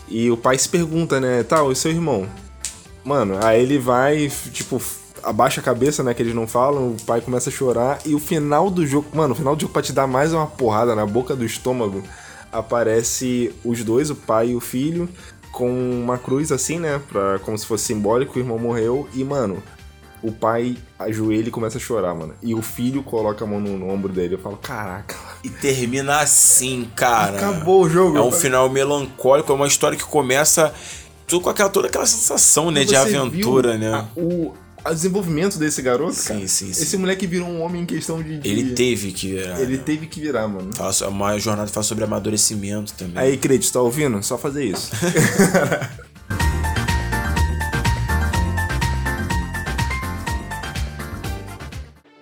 e o pai se pergunta, né, tal, e seu irmão? Mano, aí ele vai, tipo, abaixa a cabeça, né? Que eles não falam, o pai começa a chorar. E o final do jogo, mano, o final do jogo pra te dar mais uma porrada na boca do estômago, aparece os dois, o pai e o filho, com uma cruz assim, né? Pra, como se fosse simbólico, o irmão morreu. E, mano, o pai ajoelha e começa a chorar, mano. E o filho coloca a mão no, no ombro dele. Eu falo, caraca. E termina assim, cara. Acabou o jogo. É um final melancólico, é uma história que começa tudo com aquela, toda aquela sensação, né, de Você aventura, viu né? a- o, o desenvolvimento desse garoto, Sim, cara. sim, sim. Esse moleque virou um homem em questão de. de- Ele teve que virar. Ele teve que virar, mano. Fala so- uma jornada fala sobre amadurecimento também. Aí, Crédito, tá ouvindo? Só fazer isso.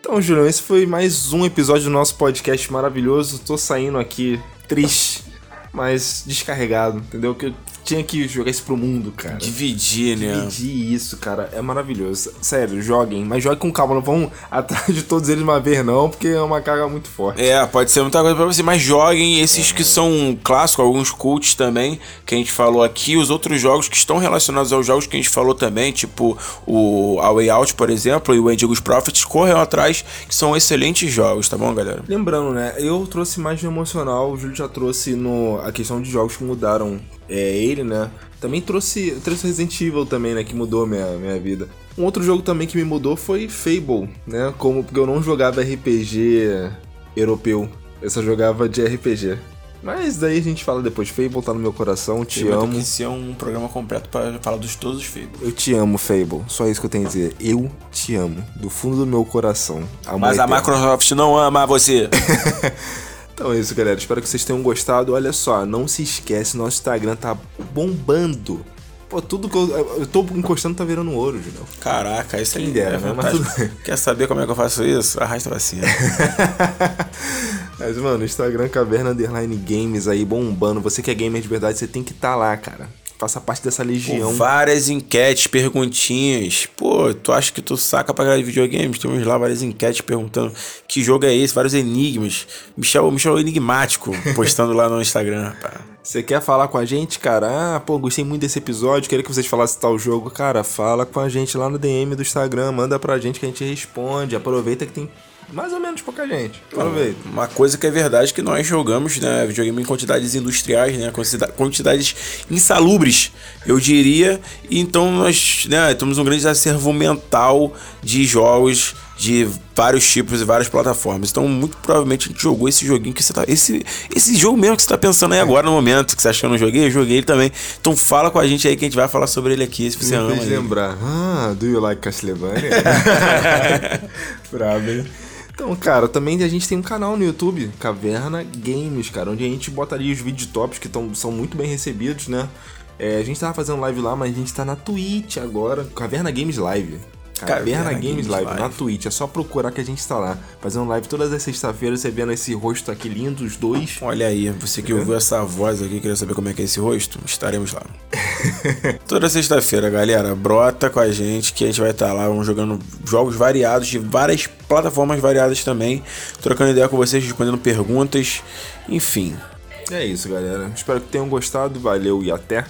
então, Julião, esse foi mais um episódio do nosso podcast maravilhoso. Tô saindo aqui triste, mas descarregado, entendeu? Que tinha que jogar isso pro mundo, cara. Dividir, né? Dividir isso, cara, é maravilhoso. Sério, joguem, mas joguem com calma. Não vão atrás de todos eles uma vez, não, porque é uma carga muito forte. É, pode ser muita coisa pra você, mas joguem esses que são clássicos, alguns cults também, que a gente falou aqui, os outros jogos que estão relacionados aos jogos que a gente falou também, tipo o A Way Out, por exemplo, e o Antigos Prophets, corram atrás, que são excelentes jogos, tá bom, galera? Lembrando, né? Eu trouxe mais no emocional, o Júlio já trouxe no a questão de jogos que mudaram é, ele, né? Também trouxe, trouxe Resident Evil também, né? Que mudou minha, minha vida. Um outro jogo também que me mudou foi Fable, né? Como porque eu não jogava RPG europeu, eu só jogava de RPG. Mas daí a gente fala depois. Fable tá no meu coração, te Eu amo. que ser um programa completo pra falar dos todos os Fable. Eu te amo, Fable. Só isso que eu tenho a dizer. Eu te amo. Do fundo do meu coração. Mas a eterno. Microsoft não ama você. Então é isso, galera. Espero que vocês tenham gostado. Olha só, não se esquece, nosso Instagram tá bombando. Pô, tudo que eu, eu tô encostando tá virando ouro, Julião. Caraca, isso aí Quem dera, é né? Mas tudo. Quer saber como é que eu faço isso? Arrasta pra cima. Mas, mano, Instagram Caverna Underline Games aí bombando. Você que é gamer de verdade, você tem que estar tá lá, cara. Faça parte dessa legião. Pô, várias enquetes, perguntinhas. Pô, tu acha que tu saca pra galera de videogames? Temos lá várias enquetes perguntando que jogo é esse, vários enigmas. Michel, Michel Enigmático postando lá no Instagram, rapaz. Você quer falar com a gente, cara? Ah, pô, gostei muito desse episódio, queria que vocês falassem tal jogo. Cara, fala com a gente lá no DM do Instagram, manda pra gente que a gente responde. Aproveita que tem mais ou menos pouca gente. Aproveita. Uma coisa que é verdade é que nós jogamos né, videogame em quantidades industriais, né, quantida- quantidades insalubres, eu diria. Então nós né, temos um grande acervo mental de jogos de vários tipos e várias plataformas. Então, muito provavelmente a gente jogou esse joguinho que você tá. Esse, esse jogo mesmo que você tá pensando aí agora no momento, que você acha que eu não joguei, eu joguei ele também. Então fala com a gente aí que a gente vai falar sobre ele aqui, se você Me ama. lembrar. Ah, do you like Castlevania? Brabo, hein? Então, cara, também a gente tem um canal no YouTube, Caverna Games, cara, onde a gente bota ali os vídeos tops que tão, são muito bem recebidos, né? É, a gente tava fazendo live lá, mas a gente tá na Twitch agora, Caverna Games Live. Caverna, Caverna Games, Games Live, Live. na Twitch. É só procurar que a gente tá lá. Fazendo live todas as sextas-feiras, você vendo esse rosto aqui lindo, os dois. Olha aí, você que ouviu essa voz aqui, queria saber como é que é esse rosto? Estaremos lá. Toda sexta-feira, galera, brota com a gente que a gente vai estar lá vamos jogando jogos variados de várias plataformas variadas também, trocando ideia com vocês, respondendo perguntas, enfim. É isso, galera. Espero que tenham gostado. Valeu e até.